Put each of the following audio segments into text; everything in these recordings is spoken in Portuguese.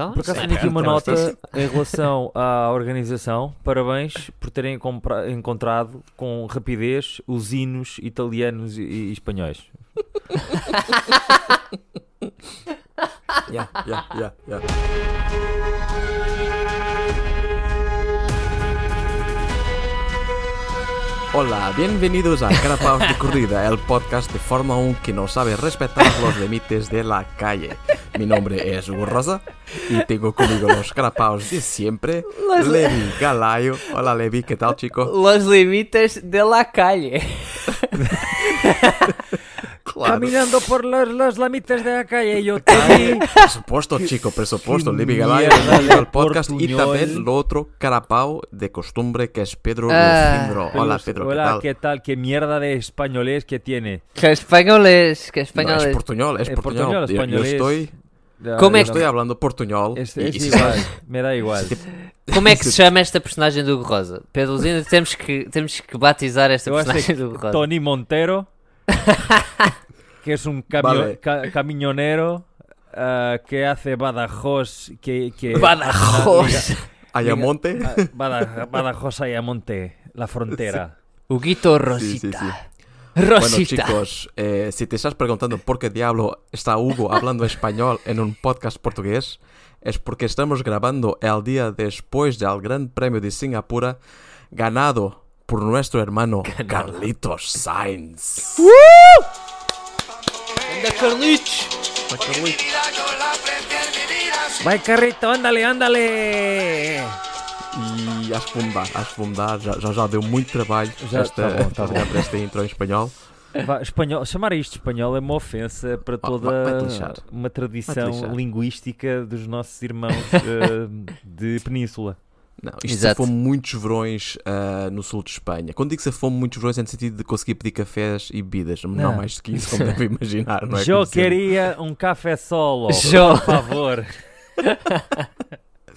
Então, Por acaso tenho aqui uma nota em relação à organização. Parabéns por terem encontrado com rapidez os hinos italianos e, e espanhóis. Ya, ya, ya, ya. Hola, bienvenidos a Carapaos de Corrida, el podcast de Fórmula 1 que no sabe respetar los límites de la calle. Mi nombre es Hugo Rosa y tengo conmigo los carapaos de siempre, Los- Levi Galayo. Hola Levi, ¿qué tal chico? Los limites de la calle. Claro. Caminando por los, los límites de la calle, yo te vi. Por supuesto, chico, por supuesto. Levi Galayo, al podcast. Y también lo otro carapao de costumbre que es Pedro. Lucindro. Hola Pedro, ¿qué Hola, tal? ¿qué tal? ¿Qué mierda de españolés que tiene? Que español es, que No, español es es. portuñol, es portuñol. portuñol, Yo- yo, españolés. estoy, ¿Cómo yo es? estoy hablando portuñol. Es, y- es y si igual, me da igual. Como é que se chama esta personagem do Hugo Rosa? Pedro Luzindo, temos que, temos que batizar esta Eu personagem do Hugo Rosa. Tony Montero, que es un camio- Vale. ca- camionero ah, que hace Badajoz. Que, que, Badajoz. Ayamonte. Bada- Badajoz Ayamonte, la frontera. Huguito Sí, sí, Rosita. sí. Bueno, Rosita. chicos, eh, si te estás preguntando por qué diablo está Hugo hablando español en un podcast portugués, es porque estamos grabando el día después del Gran Premio de Singapur ganado por nuestro hermano Carlitos Sainz. Anda Carlitos. Vai, carrito, ándale, ándale. E acho que vou mudar, acho que vou mudar. Já, já, já deu muito trabalho Já, esta, tá bom, tá bom. para esta intro em espanhol. Vá, espanhol, chamar isto de espanhol é uma ofensa para vai- toda uma tradição linguística dos nossos irmãos eh, de Península. Não, isto Exato. se muitos verões ah, no sul de Espanha. Quando digo se fomos muitos verões é no sentido de conseguir pedir cafés e bebidas. Não, Não. mais do que isso, como deve imaginar, não é? Eu queria um café solo, Jo. por favor.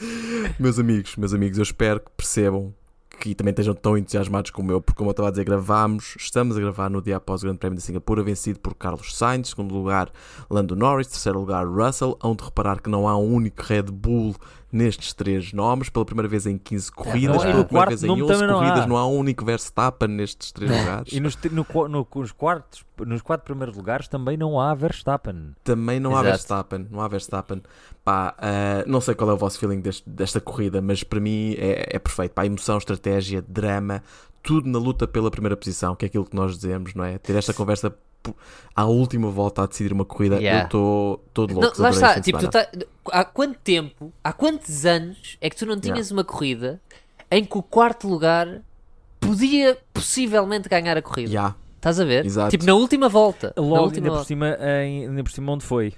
Meus amigos, meus amigos, eu espero que percebam que também estejam tão entusiasmados como eu, porque como eu estava a dizer, gravamos, estamos a gravar no dia após o Grande Prémio de Singapura, vencido por Carlos Sainz, segundo lugar Lando Norris, terceiro lugar Russell, hão de reparar que não há um único Red Bull nestes três nomes, pela primeira vez em 15 corridas, não, e pela primeira vez em nome 11 também não há. corridas, não há um único Verstappen nestes três lugares. E nos, no no- nos, quartos, nos quatro primeiros lugares também não há Verstappen. Também não há Exato. Verstappen, não há Verstappen. Pá, ah, não sei qual é o vosso feeling deste- desta corrida, mas para mim é, é perfeito. Pá, emoção, estratégia, drama, tudo na luta pela primeira posição, que é aquilo que nós dizemos, não é? Ter esta conversa à última volta a decidir uma corrida, Yeah. eu estou todo Não, louco. lá adorei está, tipo, tá, há quanto tempo, há quantos anos é que tu não tinhas Yeah. uma corrida em que o quarto lugar podia possivelmente ganhar a corrida? Yeah, Estás a ver? Exato. Tipo, na última volta. na Logo, última ainda por, volta. cima, em- ainda por cima onde foi,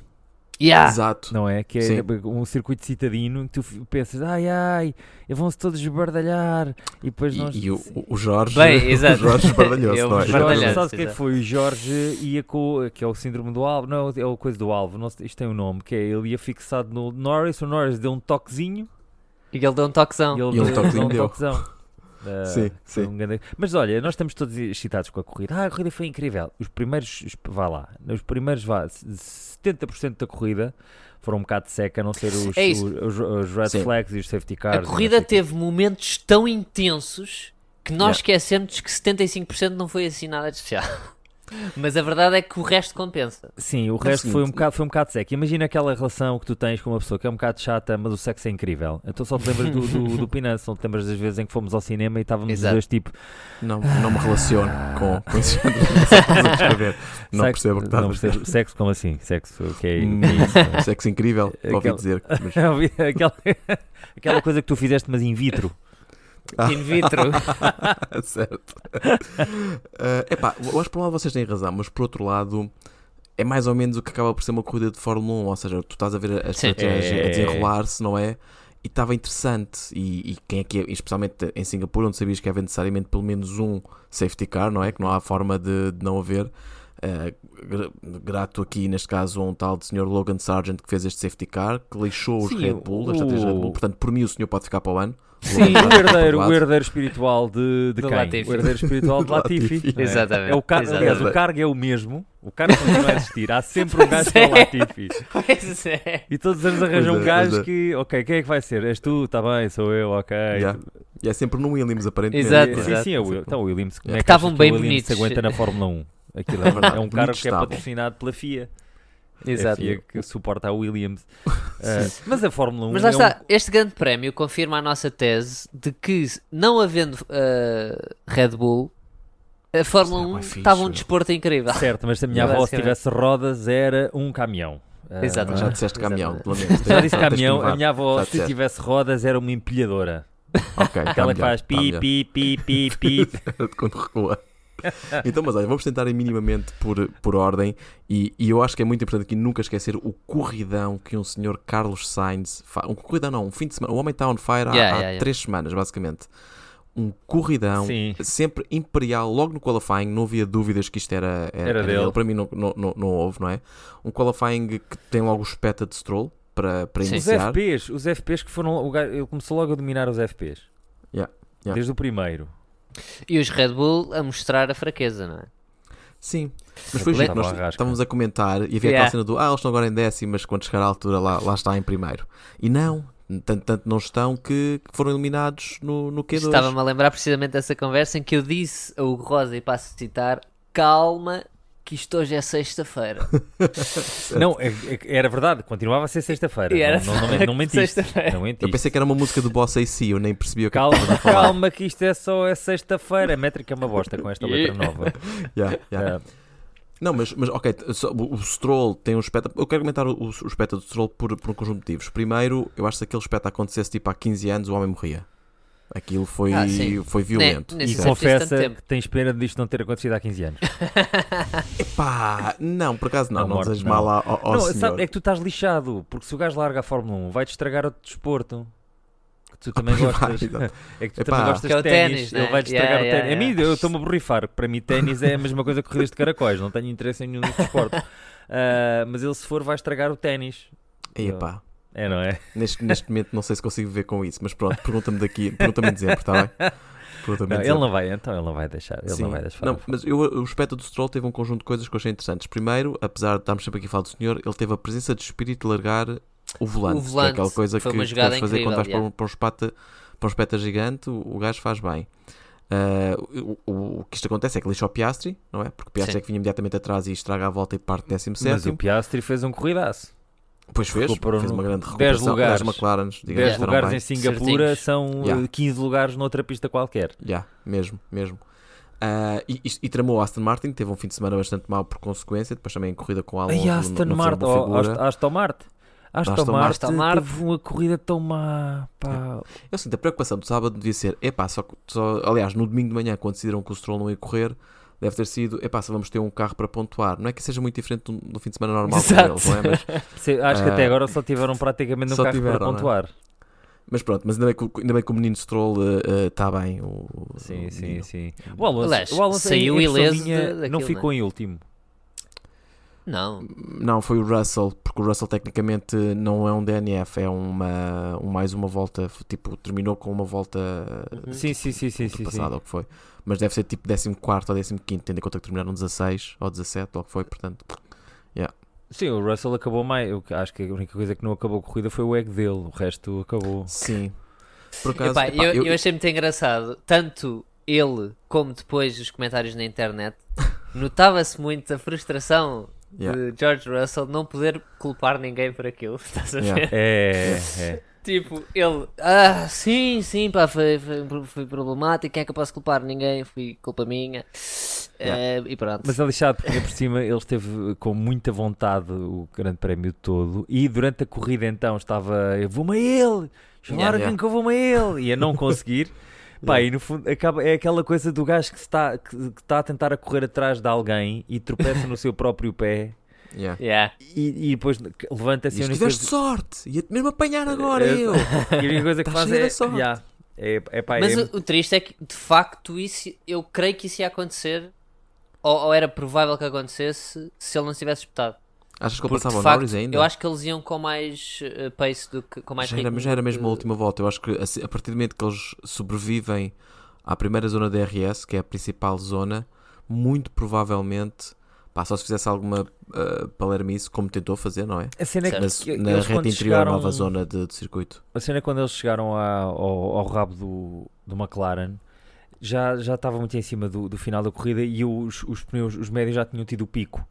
Yeah. exato. não é? Que é Sim. um circuito citadino que tu pensas, ai ai, vão-se todos esbardalhar e depois nós... E, e o, o Jorge, Bem, exato. o Jorge esbardalhou-se, não é? Jorge, sabes o que é que exato. foi? O Jorge ia com. que é o síndrome do alvo, não, é o coisa do alvo, não isto tem um nome, que é ele ia fixado no Norris, o Norris deu um toquezinho E ele deu um toquezão. e ele E um deu- toquezinho deu um toquezão. Ah, Sim, sim. um grande- Mas olha, nós estamos todos excitados com a corrida. Ah, a corrida foi incrível. Os primeiros, os- vá lá, os primeiros, vá, 70% da corrida foram um bocado seca, a não ser os, É os, os red Sim. flags e os safety A cars. não corrida teve momentos tão intensos que nós Yeah. esquecemos que 75% não foi assim nada de especial. Mas a verdade é que o resto compensa. Sim, o É resto foi um, bocado, foi um bocado seco. Imagina aquela relação que tu tens com uma pessoa que é um bocado chata, mas o sexo é incrível. Então só te lembras do, do, do Pinance, não te lembras das vezes em que fomos ao cinema e estávamos os Exato. dois tipo. Não, não me relaciono com, com esse. Não sexo- percebo o que estás não a dizer. percebo. Sexo como assim? Sexo, o que é, Hum, isso? Sexo incrível, ouvi Aquela- dizer. Mas... Aquela, aquela coisa que tu fizeste, mas in vitro. Ah. In vitro. certo. Eh, epá, eu acho que por um lado vocês têm razão, mas por outro lado é mais ou menos o que acaba por ser uma corrida de Fórmula 1, ou seja, tu estás a ver a estratégia É. a desenrolar-se, não é? E estava interessante, e, e quem é que é, especialmente em Singapura, onde sabias que havia necessariamente pelo menos um safety car, não é? Que não há forma de, de não haver. Uh, gra- grato aqui, neste caso, a um tal de Sr. Logan Sargent que fez este safety car, que lixou os Sim, Red Bull, esta estratégia Red Bull. o- Portanto, por mim, o senhor pode ficar para o ano. Sim, o herdeiro, o herdeiro espiritual de, de quem? Latifi. O herdeiro espiritual de Latifi. Latifi. é? Exatamente. É o car... Aliás, exatamente. o cargo é o mesmo. O cargo continua a existir. Há sempre um gajo que é o Latifi. Pois é. E todos os anos arranjam Pois um é, gajo é. que, ok, quem é que vai ser? És tu? Está bem, sou eu, ok. Yeah. E é sempre no Williams, aparentemente. Exato, é? Sim, exato. sim, é o então, o Williams. Como é que Estavam que bem o Williams se bonitos. aguenta na Fórmula 1? Aquilo É é, é um carro que é patrocinado pela FIA. É Exato. FIA que suporta a Williams. Ah, mas a Fórmula 1 Mas lá é está, um- este grande prémio confirma a nossa tese de que, não havendo uh, Red Bull, a Fórmula Isso é 1 bué fixe. estava um desporto incrível. Certo, mas se a minha avó tivesse rodas era um caminhão. Ah, Exatamente. Já disseste caminhão, Exatamente. lamento. Já disse caminhão, a minha avó se tivesse rodas era uma empilhadora. Ok, Aquela que faz pi, pi, pi, pi, pi. quando recua. Então, mas olha, vamos tentar minimamente por, por ordem e, e eu acho que é muito importante aqui nunca esquecer o corridão que um senhor Carlos Sainz faz. Um corridão não, um fim de semana. O homem está on fire há, Yeah, há yeah, yeah. três semanas, basicamente. Um corridão Sim. sempre imperial, logo no qualifying, não havia dúvidas que isto era, era, Era era dele. Para mim não, não, não, não houve, não é? Um qualifying que tem logo o espeta de Stroll para, para Sim. Os iniciar. FPs, os FPs que foram. Ele começou logo a dominar os FPs. Yeah, yeah. Desde o primeiro. E os Red Bull a mostrar a fraqueza, não é? Sim, mas foi giro, nós estávamos a comentar e havia Yeah. aquela cena do ah, eles estão agora em décimo, mas quando chegar à altura lá, lá está em primeiro. E não, tanto, tanto não estão que que foram eliminados no, no Q2. Estava-me a lembrar precisamente dessa conversa em que eu disse a Hugo Rosa, e passo a citar, calma, que isto hoje é sexta-feira. Não, é- é- era verdade, continuava a ser sexta-feira. Era Não, não, não, não mentiste. Eu pensei que era uma música do Boss AC, eu nem percebi o que é Calma, que estava a falar. calma, que isto é só é sexta-feira. A métrica é uma bosta com esta letra nova. Yeah, yeah. Ah, Não, mas, mas ok, o o Stroll tem um espetáculo. Eu quero comentar o, o, o espetáculo do Stroll por, por um conjunto de motivos. Primeiro, eu acho que se aquele espetáculo acontecesse tipo há 15 anos, o homem morria. Aquilo foi, Ah, foi violento. Nem- nem e confessa que tens pena disto não ter acontecido há 15 anos. Epá, não, por acaso não, Não, não, morte, não. mal ao, ao não, senhor. sabe, é que tu estás lixado, porque se o gajo larga a Fórmula 1, vai-te estragar outro desporto. Que tu também vai, gostas. exato. é que tu Epá. também gostas é o de ténis. ténis, Ele né? vai-te Yeah, estragar o yeah, ténis. A mim, yeah. eu estou-me a borrifar. Para mim, ténis é a mesma coisa que corridas de caracóis. Não tenho interesse em nenhum dos desportos. Ah, mas ele, se for, vai estragar o ténis. Epá, É, não é? neste, neste momento não sei se consigo viver com isso, mas pronto, pergunta-me daqui, pergunta-me em dezembro, está bem? Pergunta-me Não, em ele não vai, então ele não vai deixar. Ele Sim. não vai deixar. Não, mas eu, o espeto do Stroll teve um conjunto de coisas que eu achei interessantes. Primeiro, apesar de estarmos sempre aqui a falar do senhor, ele teve a presença de espírito de largar o volante, O que é volante, aquela coisa que, deves fazer quando vais incrível, para um, para, um espata, para um espeta gigante, o, o gajo faz bem. Ah, o, o- o que isto acontece é que lixa o Piastri, não é? Porque o Piastri Sim. é que vinha imediatamente atrás e estraga a volta e parte 17 Mas o Piastri fez um corridaço. Pois fez, recuperou fez uma grande 10 recuperação. lugares. As McLarens, digamos, 10 estiveram lugares bem. em Singapura Certinhos. são Yeah. eh, 15 lugares noutra pista qualquer. Já, mesmo, mesmo. Ah, e, e, e tramou o Aston Martin, teve um fim de semana bastante mau por consequência, depois também em corrida com o Alonso. Não- Aston Martin, oh, Aston Martin. Aston, Martin, Martin. teve uma corrida tão má. Pá. Eu sinto a preocupação do sábado devia ser, epá, só, só, aliás, no domingo de manhã, quando decidiram que o Stroll não ia correr, deve ter sido, epá, se vamos ter um carro para pontuar. Não é que seja muito diferente do, do fim de semana normal com Exato. eles, não é? Mas, Se- Acho que Ah, até agora só tiveram praticamente um carro tiveram, para não é? pontuar. mas pronto, mas ainda bem que, o- ainda bem que o menino Stroll está bem. O, Sim, o sim, sim. O Alonso, Aliás, o Alonso saiu em- em ileso minha, de- não daquilo, ficou em último. Não. Não, foi o Russell, porque o Russell tecnicamente não é um DNF, é uma, um, mais uma volta, tipo, terminou com uma volta Uhum. Sim, sim, sim, sim, sim, sim. ultrapassada, ou o que foi. Mas deve ser tipo 14 ou 15, tendo em conta que terminaram 16 ou 17, ou o que foi, portanto. Sim, o Russell acabou mais. Eu acho que a única coisa que não acabou a corrida foi o egg dele. O resto acabou. Sim. Por acaso, Epá, epá, eu, eu- eu achei muito engraçado, tanto ele como depois os comentários na internet, notava-se muito a frustração Yeah. de George Russell não poder culpar ninguém por aquilo. Estás a ver? Yeah. É, é. Tipo, ele, ah, sim, sim, pá, foi, foi, foi problemático, quem é que eu posso culpar? Ninguém, foi culpa minha. Eh, e pronto. Mas é lixado porque por cima ele esteve com muita vontade o grande prémio todo e durante a corrida então estava eu vou-me a ele, chamaram Yeah, quem yeah. que eu vou-me a ele e a não conseguir. Pá, e no fundo acaba, é aquela coisa do gajo que está, que, que está a tentar a correr atrás de alguém e tropeça no seu próprio pé Yeah. Yeah. e, e depois levanta-se a única tiveste coisa- sorte, ia-te mesmo apanhar agora, eu. E a única coisa que Tá faz é, sorte. yeah, é, é, pá, Mas é- o, o triste é que, de facto, isso, eu creio que isso ia acontecer ou, ou era provável que acontecesse se ele não se tivesse disputado. Achas que ele passava facto, Norris ainda? eu acho que eles iam com mais eh, pace do que com mais já, era, já era mesmo que- a última volta. Eu acho que assim, a partir do momento que eles sobrevivem à primeira zona de DRS, que é a principal zona, muito provavelmente, pá, só se fizesse alguma uh, palermice, como tentou fazer, não é? A cena é Certo. Na, que que na eles reta interior, chegaram- nova zona de, de circuito. A cena é quando eles chegaram à- ao, ao rabo do, do McLaren já, já estava muito em cima do, do final da corrida e os, os pneus, os médios já tinham tido o pico.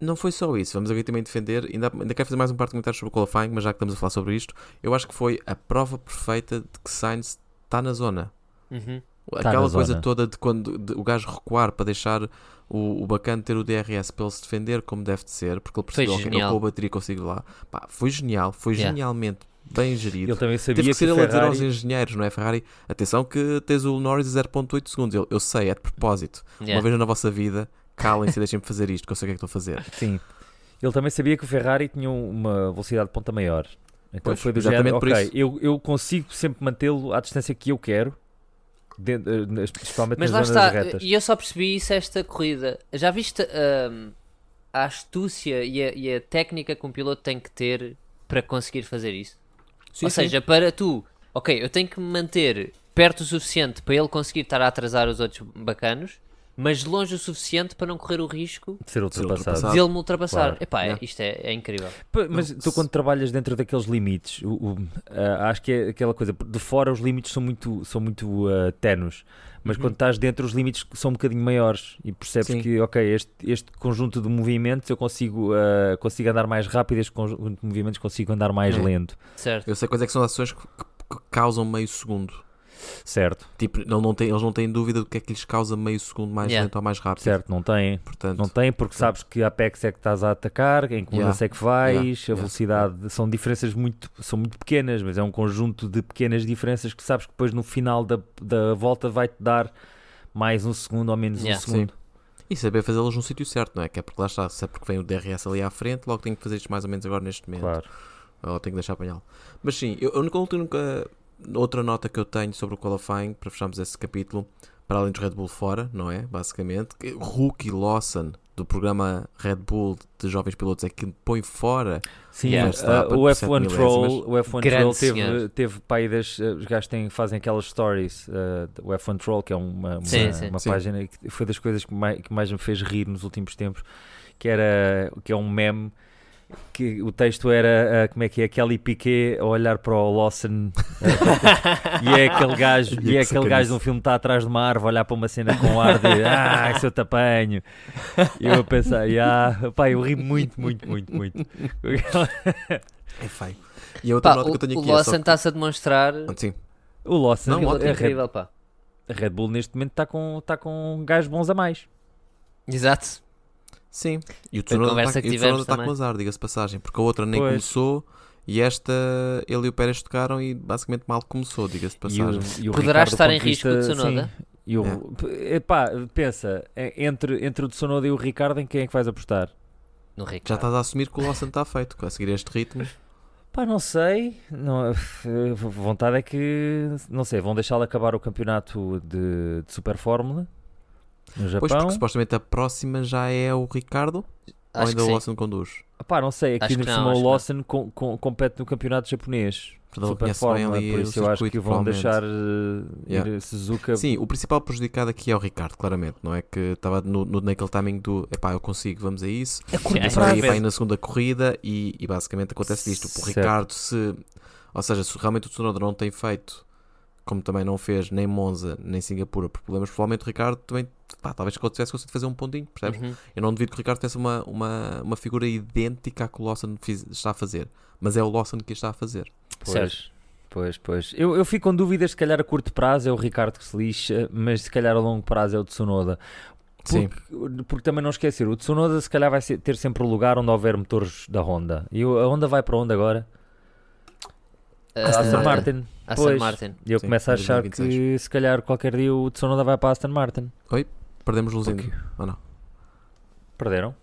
Não foi só isso, vamos aqui também defender. Ainda, ainda quero fazer mais um par de comentários sobre o qualifying, mas já que estamos a falar sobre isto, eu acho que foi a prova perfeita de que Sainz está na zona. Uhum. Aquela na coisa zona. toda de quando de- o gajo recuar para deixar o, o bacana ter o DRS para ele se defender como deve de ser, porque ele percebeu que eu genial. com a bateria consigo ir lá. Pá, foi genial, foi Yeah. genialmente bem gerido. Ele também sabia Teve que ser o ele a dizer aos Ferrari... engenheiros, não é? Ferrari, atenção que tens o Norris a 0.8 segundos. Eu, eu sei, é de propósito. Yeah. Uma vez na vossa vida, calem-se e deixem-me fazer isto, que eu sei o que é que estou a fazer. Sim. Ele também sabia que o Ferrari tinha uma velocidade de ponta maior. Então Pois, foi do exatamente género, por ok, isso. eu, eu consigo sempre mantê-lo à distância que eu quero, dentro, eh, principalmente Mas lá nas zonas está, retas. e eu só percebi isso esta corrida. Já viste hum, a astúcia e a, e a técnica que um piloto tem que ter para conseguir fazer isso? Sim, Ou sim. seja, para tu, ok, eu tenho que me manter perto o suficiente para ele conseguir estar a atrasar os outros bacanos, mas longe o suficiente para não correr o risco de ser ultrapassado. de ele me ultrapassar. Claro. Epá, é- isto é, é incrível. Mas tu quando trabalhas dentro daqueles limites, o- o- ah, acho que é aquela coisa, de fora os limites são muito, são muito ah, tenues, mas Uhum. quando estás dentro os limites são um bocadinho maiores e percebes Sim. que, ok, este, este conjunto de movimentos eu consigo, ah, consigo andar mais rápido, este conjunto de movimentos consigo andar mais É. lento, Certo. Eu sei quais é que são as ações que- que causam meio segundo. Certo? Tipo, ele não tem, eles não têm dúvida do que é que lhes causa meio segundo mais Yeah. lento ou mais rápido. Certo, não tem. Portanto, Não tem, porque sabes que a Apex é que estás a atacar, em que Yeah. é que vais, Yeah. a Yeah. velocidade, são diferenças muito, são muito pequenas, mas é um conjunto de pequenas diferenças que sabes que depois no final da, da volta vai-te dar mais um segundo ou menos Yeah. um segundo. E saber fazê-los no sítio certo, não é? Que é porque lá está, se é porque vem o DRS ali à frente, logo tenho que fazer isto mais ou menos agora neste momento. Claro. Ou tenho que deixar apanhá-lo. Mas sim, eu, a única, a única- outra nota que eu tenho sobre o qualifying, para fecharmos esse capítulo, para além dos Red Bull fora, não é? Basicamente, que Rookie Lawson do programa Red Bull de jovens pilotos é que põe fora. Sim, Yeah. ah, Verstappen o por F1 sete Troll, o F1 Grande Troll teve, teve pai das, ah, os gajos têm, fazem aquelas stories, ah, o F1 Troll, que é uma, uma, Sim, sim. uma Sim. página que foi das coisas que mais, que mais me fez rir nos últimos tempos, que era que é um meme que o texto era ah, como é que é Kelly Piquet a olhar para o Lawson ah, e é aquele gajo e Que é aquele gajo de um filme que está atrás de uma árvore a olhar para uma cena com ar de ah, se eu te apanho e eu a pensar, ah, pá, eu ri muito, muito, muito, muito É feio. E a outra Pá, nota o, que eu tenho o aqui é só Lawson está-se a demonstrar que- Sim, o Lawson Não, um piloto ótimo. a Red, incrível, pá. a Red Bull neste momento está com, tá com gajos bons a mais Exato. Sim. E o Tsunoda está que o Tsunoda tivemos está também. com azar, diga-se de passagem, porque a outra nem Pois. começou e esta ele e o Pérez tocaram e basicamente mal começou, diga-se de e o, passagem. e o Poderá Ricardo, do estar em risco o Tsunoda? sim. E o, epá, pensa, é- entre, entre o Tsunoda e o Ricardo, em quem é que vais apostar? No Ricardo. Já estás a assumir que o Lawson está feito, a seguir este ritmo. Pá, não sei. Não, eh, vontade é que, não sei, vão deixá-lo acabar o campeonato de, de Super Fórmula no Pois, Japão. porque supostamente a próxima já é o Ricardo ou Acho ainda que o sim. Lawson conduz? Pá, não sei, aqui Acho no não, o. Lawson com- com- compete no campeonato japonês. Portanto, Super Fórmula, ali por isso eu acho que vão deixar ir Yeah. Suzuka. Sim, o principal prejudicado aqui é o Ricardo, claramente, não é? Que estava no, no- naquele timing do epá, eu consigo, vamos a isso. É Só aí vai na segunda corrida e, e basicamente acontece isto. O. Ricardo, se. Ou seja, se realmente o Tsunoda não tem feito, como também não fez nem Monza nem Singapura por problemas, provavelmente o Ricardo também. Pá, talvez que ele tivesse conseguido fazer um pontinho, percebes? Uhum. Eu não duvido que o Ricardo tivesse uma, uma, uma figura idêntica à que o Lawson fiz- está a fazer. Mas é o Lawson que está a fazer. Pois, pois, pois. Eu, eu fico com dúvidas, se calhar a curto prazo é o Ricardo que se lixa, mas se calhar a longo prazo é o Tsunoda. Sim. Porque, porque também não esquecer, o Tsunoda se calhar vai ter sempre o lugar onde houver motores da Honda. E a Honda vai para onde agora? Uh, Aston Aston Martin. Martin. Aston Pois. Martin. E eu Sim, começo a achar 2026. que se calhar qualquer dia o Tsunoda vai para a Aston Martin. Perdemos Luzindo. Ok. Ou não? Perderam?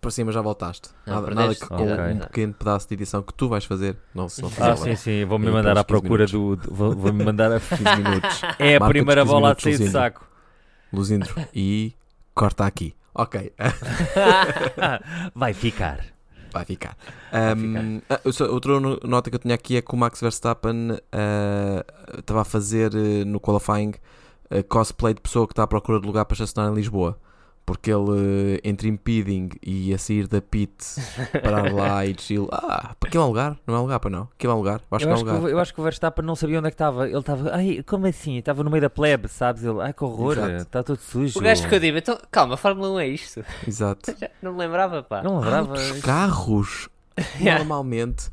Para cima já voltaste. Não, nada, que com um pequeno pedaço de edição que tu vais fazer. Não, se não Ah, fizer sim, lá. sim. Vou-me mandar à aqueles 15 procura do. do- vou- Vou-me mandar a. 15 minutos. É a Marca-te primeira 15 bola a sair de Luzindo. saco. Luzindo. E Corta aqui. Ok, Vai ficar. Vai ficar. Um, ah, só- outra no- nota que eu tinha aqui é que o Max Verstappen ah, estava a fazer eh, no qualifying eh, cosplay de pessoa que está à procura de lugar para estacionar em Lisboa. Porque ele, eh, entre impeding e a sair da pit, parar lá e chill. Ah, para aquilo é um lugar? Não é um lugar para não? Aquilo é um lugar? Eu acho Eu que é acho um que, lugar. o- eu acho que o Verstappen não sabia onde é que estava. Ele estava. Ai, como assim? Estava no meio da plebe, sabes? Ele. Ai, que horror. Exato. Está todo sujo. O gajo ficou digo, então, calma, a Fórmula 1 é isto. Exato. Já Não me lembrava, pá. Não Ah, lembrava. outros carros, normalmente,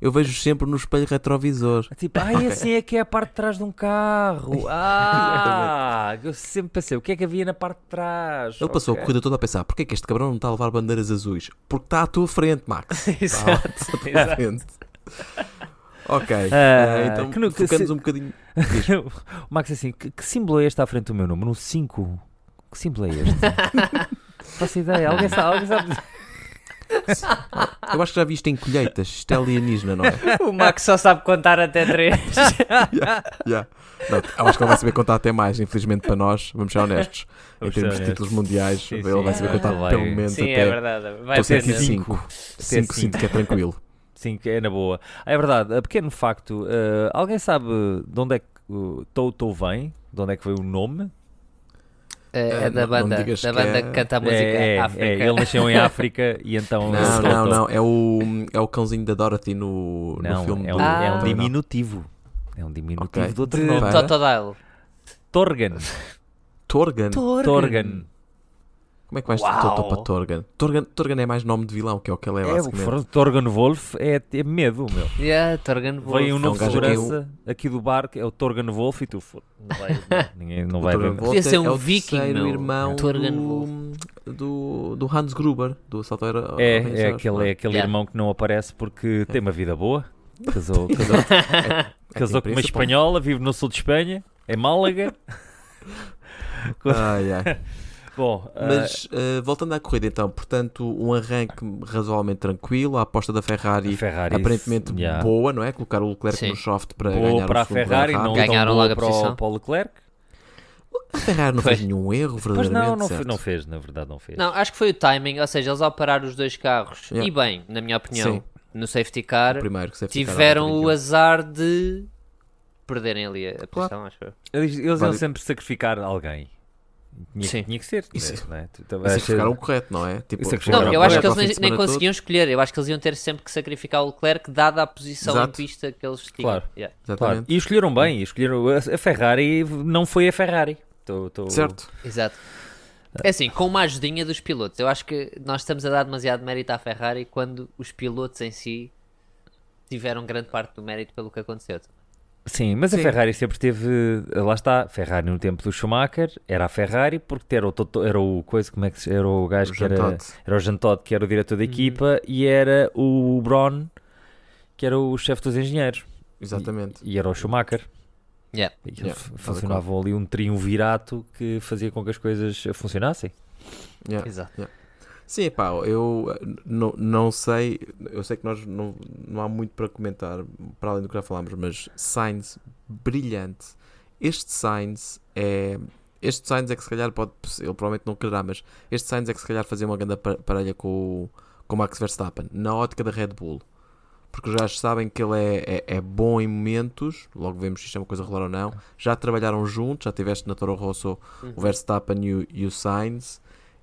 eu vejo sempre no espelho retrovisor. Tipo, ai, assim é que é a parte de trás de um carro. Ah, eu sempre pensei, o que é que havia na parte de trás? Ele passou a Ok. corrida toda a pensar: porquê é que este cabrão não está a levar bandeiras azuis? Porque está à tua frente, Max. Exato. à tua exato. frente. Ok, Ah, eh, então que no- que focamos se- um bocadinho. o Max assim, que, que símbolo é este à frente do meu número? Um 5. Que símbolo é este? Faço ideia, alguém sabe, alguém sabe. Eu acho que já viste em colheitas, isto é alienígena, não é? O Max só sabe contar até 3. Yeah. Não, eu acho que ele vai saber contar até mais, infelizmente para nós, vamos ser honestos. em Vamos termos ser de títulos honestos. mundiais, Sim, ele sim, vai saber é, contar vai- pelo menos Sim, até. é verdade. Vai cinco. Cinco, Até sinto que é tranquilo. Sim, que é na boa. Ah, é verdade, a pequeno facto, eh, alguém sabe de onde é que o Toto vem? De onde é que veio o nome? É, é Ah, da não- não banda, digas da que banda é- que canta a música é, é, África. é, ele nasceu em África e então. Não, não, não, é o, é o cãozinho da Dorothy no, no Não, filme é do um, é um Ah. diminutivo. É um diminutivo Ok. do outro De nome. Totodile. Torgan. Torgan. Torgan. Como é que vais de. Toto para Torgan? Torgan? Torgan é mais nome de vilão, que é o que ele é, É, o basicamente. for- Torgan Wolf é, é medo, meu. Yeah, Torgan Wolf. Veio um novo é segurança aqui do bar, que é o Torgan Wolf, e tu for- não vai, ninguém não O vai ver. Wolf Podia ser é- um é o viking, meu. irmão Torgan do, do, do Hans Gruber, do Assalto ao É, é aquele, não é aquele Yeah. irmão que não aparece porque tem uma vida boa. Casou, casou, É casou com uma pá. espanhola, vive no sul de Espanha, em Málaga. Ai, ai. Bom, Mas eh, voltando à corrida, então, portanto, um arranque razoavelmente tranquilo. A aposta da a Ferrari, Ferrari aparentemente yeah. boa, não é? Colocar o Leclerc Sim. no soft para boa ganhar para o a Ferrari, não. Ganharam logo a para o, posição. para o Leclerc. A Ferrari não Pois. fez nenhum erro, Mas verdadeiramente. não, não, certo? fe- não fez, na verdade não fez. Não, acho que foi o timing, ou seja, eles ao parar os dois carros, Yeah. e bem, na minha opinião, Sim. no safety O car, primeiro ficar tiveram à o azar de perderem ali a posição, acho eu. Eles, eles iam Vale- sempre sacrificar alguém. Tinha, Sim. tinha que ser. Isso- não é? Tu- tu 21. vais Isso ficaram o correto, não é? Tipo, Isso é que Não, eu acho que eles nem, nem conseguiam escolher, eu acho que eles iam ter sempre que sacrificar o Leclerc, dada a posição Exato. em pista que eles tinham. Claro. Yeah. todo. Claro. E escolheram bem, escolheram a, a Ferrari não foi a Ferrari. Tô- tô- Certo. Exato. É assim, com uma ajudinha dos pilotos. Eu acho que nós estamos a dar demasiado mérito à Ferrari quando os pilotos em si tiveram grande parte do mérito pelo que aconteceu. Sim, mas a Sim. Ferrari sempre teve. Lá está, Ferrari no tempo do Schumacher era a Ferrari porque era o, Toto- era o coisa, como é que era o gajo O que era, Todt. era o Jean Todt, que era o diretor da equipa e era o Braun que era o chefe dos engenheiros Exatamente. e era o Schumacher. Yeah. E eles Yeah, e funcionavam ali um triunvirato que fazia com que as coisas funcionassem. Yeah. Exato. Sim, pá, eu não, não sei, eu sei que nós não, não há muito para comentar, para além do que já falámos, mas Sainz, brilhante. Este Sainz é. Este Sainz é que se calhar pode. Ele provavelmente não quererá, mas este Sainz é que se calhar fazia uma grande pa- parelha com, o- com o Max Verstappen, na ótica da Red Bull. Porque já sabem que ele é, é, é bom em momentos, logo vemos se isto é uma coisa rolar ou não. Já trabalharam juntos, já tiveste na Toro Rosso o Verstappen e o, e o Sainz.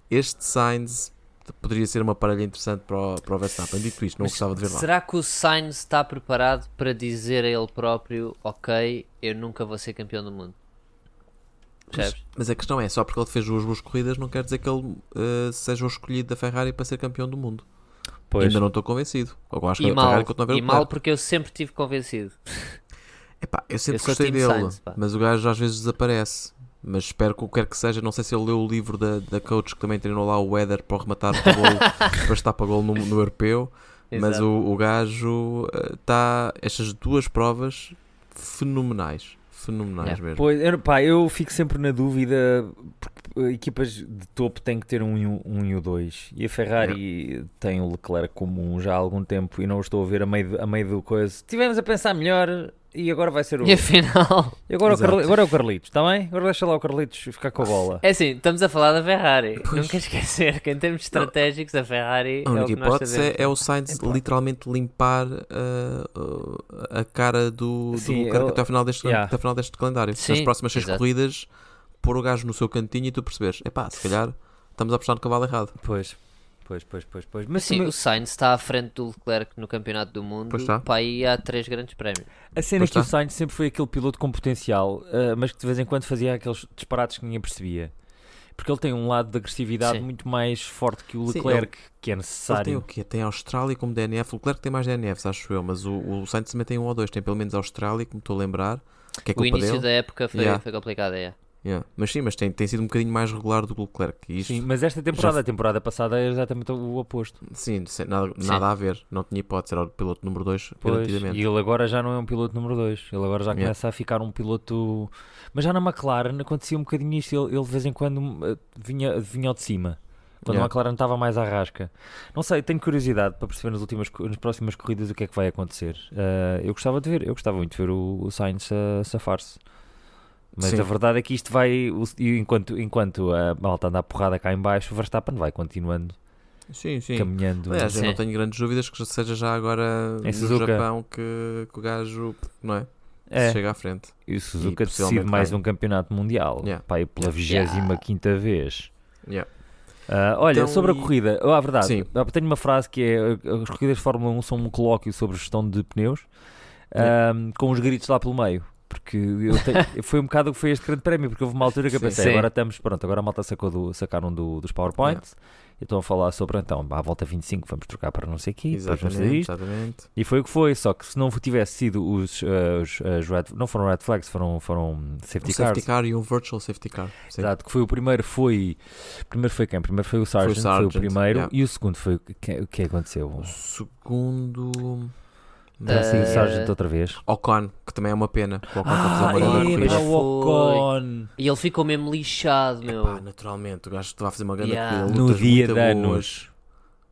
Este Sainz poderia ser uma parelha interessante para o, para o Verstappen. Dito isto, não Mas gostava de ver lá. Será que o Sainz está preparado para dizer a ele próprio: Ok, eu nunca vou ser campeão do mundo? Mas, mas a questão é, só porque ele fez duas boas corridas, não quer dizer que ele eh, seja o escolhido da Ferrari para ser campeão do mundo. Pois, Ainda não estou convencido. Eu acho que E a mal, Ferrari continua a ver e o mal porque eu sempre estive convencido. Epá, eu sempre Eu gostei dele, Sainz, mas o gajo às vezes desaparece. Mas espero que o que quer que seja, não sei se ele leu o livro da, da coach que também treinou lá o Weather para o rematar para gol, para estar para gol no, no europeu. Mas Exato. o, o gajo está. estas duas provas fenomenais. Fenomenais Yeah. mesmo. Pois, eu, pá, eu fico sempre na dúvida porque eh, equipas de topo têm que ter um, e um, e o dois e a Ferrari tem o Leclerc como um já há algum tempo e não o estou a ver a meio, do- a meio do coisa. Tivemos a pensar melhor E agora vai ser o. E afinal. E agora, o. Carli- agora é o Carlitos, está bem? Agora deixa lá o Carlitos ficar com a bola. É assim, estamos a falar da Ferrari. Pois. Nunca esquecer que em termos estratégicos a Ferrari A é o única que nós hipótese é, é o Sainz Epá. literalmente limpar uh, a cara do, do Sim, Leclerc eu- até ao final deste, Yeah. até ao final deste calendário. Nas Sim, próximas seis exato. corridas, pôr o gajo no seu cantinho e tu perceberes, epá, se calhar estamos a apostar no cavalo errado. Pois, pois, pois, pois, pois. Mas Sim, o Sainz está à frente do Leclerc no Campeonato do Mundo. Pois está. Para aí há três grandes prémios. a cena é Pois que o está. Sainz sempre foi aquele piloto com potencial, ah, mas que de vez em quando fazia aqueles disparates que ninguém percebia. Porque ele tem um lado de agressividade Sim. muito mais forte que o Sim, Leclerc, que é Ele tem necessário. o quê? Tem a Austrália como DNF. O Leclerc tem mais DNFs, acho eu, mas o, o Sainz também tem um ou dois. Tem pelo menos a Austrália, como estou a lembrar, que é o início dele. da época foi, Yeah. foi complicado. É. Yeah. Mas sim, mas tem, tem sido um bocadinho mais regular do que o Leclerc. Isto, Sim, mas esta temporada, Já- a temporada passada é exatamente o oposto. sim, nada, Sim. nada a ver. Não tinha hipótese, era o piloto número 2, Pois, garantidamente. e ele agora já não é um piloto número 2. Ele agora já Yeah. começa a ficar um piloto. Mas já na McLaren acontecia um bocadinho isto. Ele, ele de vez em quando eh, vinha, vinha ao de cima. Quando Yeah. a McLaren estava mais à rasca. Não sei, tenho curiosidade para perceber nas, últimas, nas próximas corridas o que é que vai acontecer. Eh, eu gostava de ver, eu gostava muito de ver o, o Sainz a safar-se. Mas Sim. a verdade é que isto vai, e enquanto, enquanto a malta anda a porrada cá em baixo, o Verstappen vai continuando, Sim, sim. caminhando. Aliás, eu não tenho grandes dúvidas que seja já agora Em no Suzuka. Japão que, que o gajo, não é? É. Chega à frente. E o Suzuka decide possivelmente mais um campeonato mundial. Yeah. Pá, pela Yeah. 25 vez. Yeah. Ah, olha, Então, sobre a e- corrida, oh, a verdade, Sim. ah, tenho uma frase que é: as corridas de Fórmula 1 são um colóquio sobre gestão de pneus, Yeah. ah, com os gritos lá pelo meio. Porque eu te- foi um bocado o que foi este grande prémio, porque houve uma altura que eu pensei, Sim. agora estamos, pronto, agora a malta sacou do, sacaram do, dos PowerPoints e estão a falar sobre, então, à volta 25 vamos trocar para não sei o quê, depois não Exatamente, exatamente. E foi o que foi, só que se não tivesse sido os, ah, os, as red, não foram red flags, foram, foram Um safety safety cars. car e um virtual safety car. Sim. Exato, que foi o primeiro, foi. Primeiro foi quem? Primeiro foi o Sargent, foi o, Sargent, primeiro, yeah. e o segundo foi o que, o que aconteceu? O segundo. O Eh, Sargent outra vez. Ocon, que também é uma pena. O Ocon fazer Ah, é, pá, o Ocon! E ele ficou mesmo lixado, meu. Epá, naturalmente, o gajo estava a fazer uma grande Yeah. corrida. No dia de anos.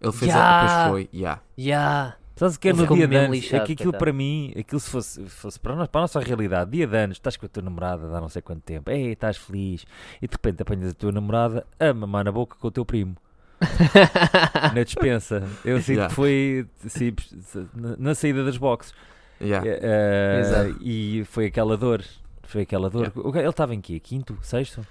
Ele fez Yeah. a, depois foi. Yeah. Yeah. Sabes o que é no dia de anos? é lixado, que aquilo para mim, aquilo se fosse, fosse para, nós, para a nossa realidade, dia de anos, estás com a tua namorada há não sei quanto tempo, ei, estás feliz, e de repente apanhas a tua namorada a mamar na boca com o teu primo. na dispensa. Eu sinto Yeah. que foi assim, na, saída das boxes. Yeah. Exato. e foi aquela dor. Foi aquela dor. O ga- Ele estava em quê? Quinto? Sexto?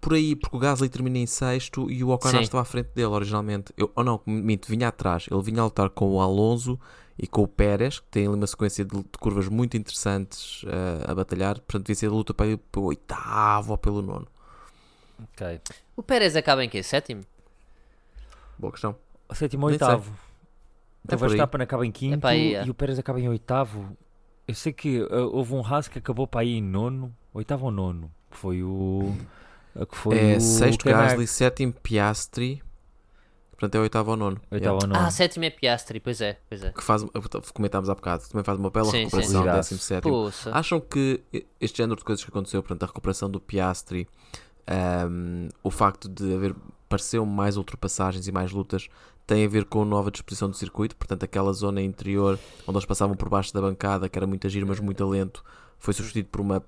Por aí, porque o Gasly termina em sexto e o Ocon Sim. estava à frente dele originalmente. Eu, ou não, minto, vinha atrás. Ele vinha a lutar com o Alonso e com o Pérez, que tem ali uma sequência de, de curvas muito interessantes eh, a batalhar. Portanto, devia ser a luta para ir pelo oitavo ou pelo nono. Ok. O Pérez acaba em quê? Sétimo? Boa questão. O sétimo ou oitavo. Então É o. Verstappen acaba em quinto para aí, é. e o Pérez acaba em oitavo. Eu sei que eh, houve um Haas que acabou para aí em nono, oitavo ou nono. Que foi o. eh, Que foi é o sexto. Gasly, sétimo Piastri. Portanto, é oitavo ou nono. Oitavo ou nono. Ah, sétimo é Piastri, pois é, pois é. Que faz, comentámos há bocado, também faz uma bela Sim, recuperação, sim. décimo sétimo. Poça. Acham que este género de coisas que aconteceu, portanto, a recuperação do Piastri, ahm, o facto de haver, pareceu mais ultrapassagens e mais lutas, tem a ver com a nova disposição do circuito? Portanto, aquela zona interior onde eles passavam por baixo da bancada, que era muito agir, mas muito lento, foi substituído por uma,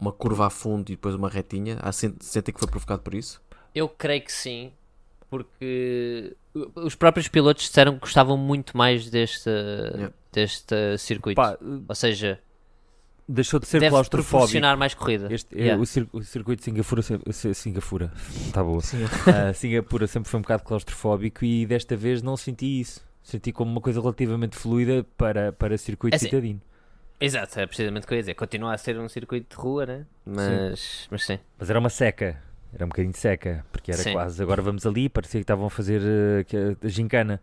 uma curva a fundo e depois uma retinha? Ah, sen- Sentem que foi provocado por isso? Eu creio que sim, porque os próprios pilotos disseram que gostavam muito mais deste, deste circuito. Pá, Ou seja, deixou de ser deve claustrofóbico. proporcionar mais corrida. Este, Yeah. o, cir- o circuito de Singapura, Singapura, está boa. Sim. Ah, Singapura sempre foi um bocado claustrofóbico e desta vez não senti isso. Senti como uma coisa relativamente fluida para, para circuito assim, citadino. Exato, é precisamente o que eu ia dizer. Continua a ser um circuito de rua, né? Mas, mas sim. Mas era uma seca. Era um bocadinho seca, porque era Sim. quase. Agora vamos ali, parecia que estavam a fazer que- a gincana.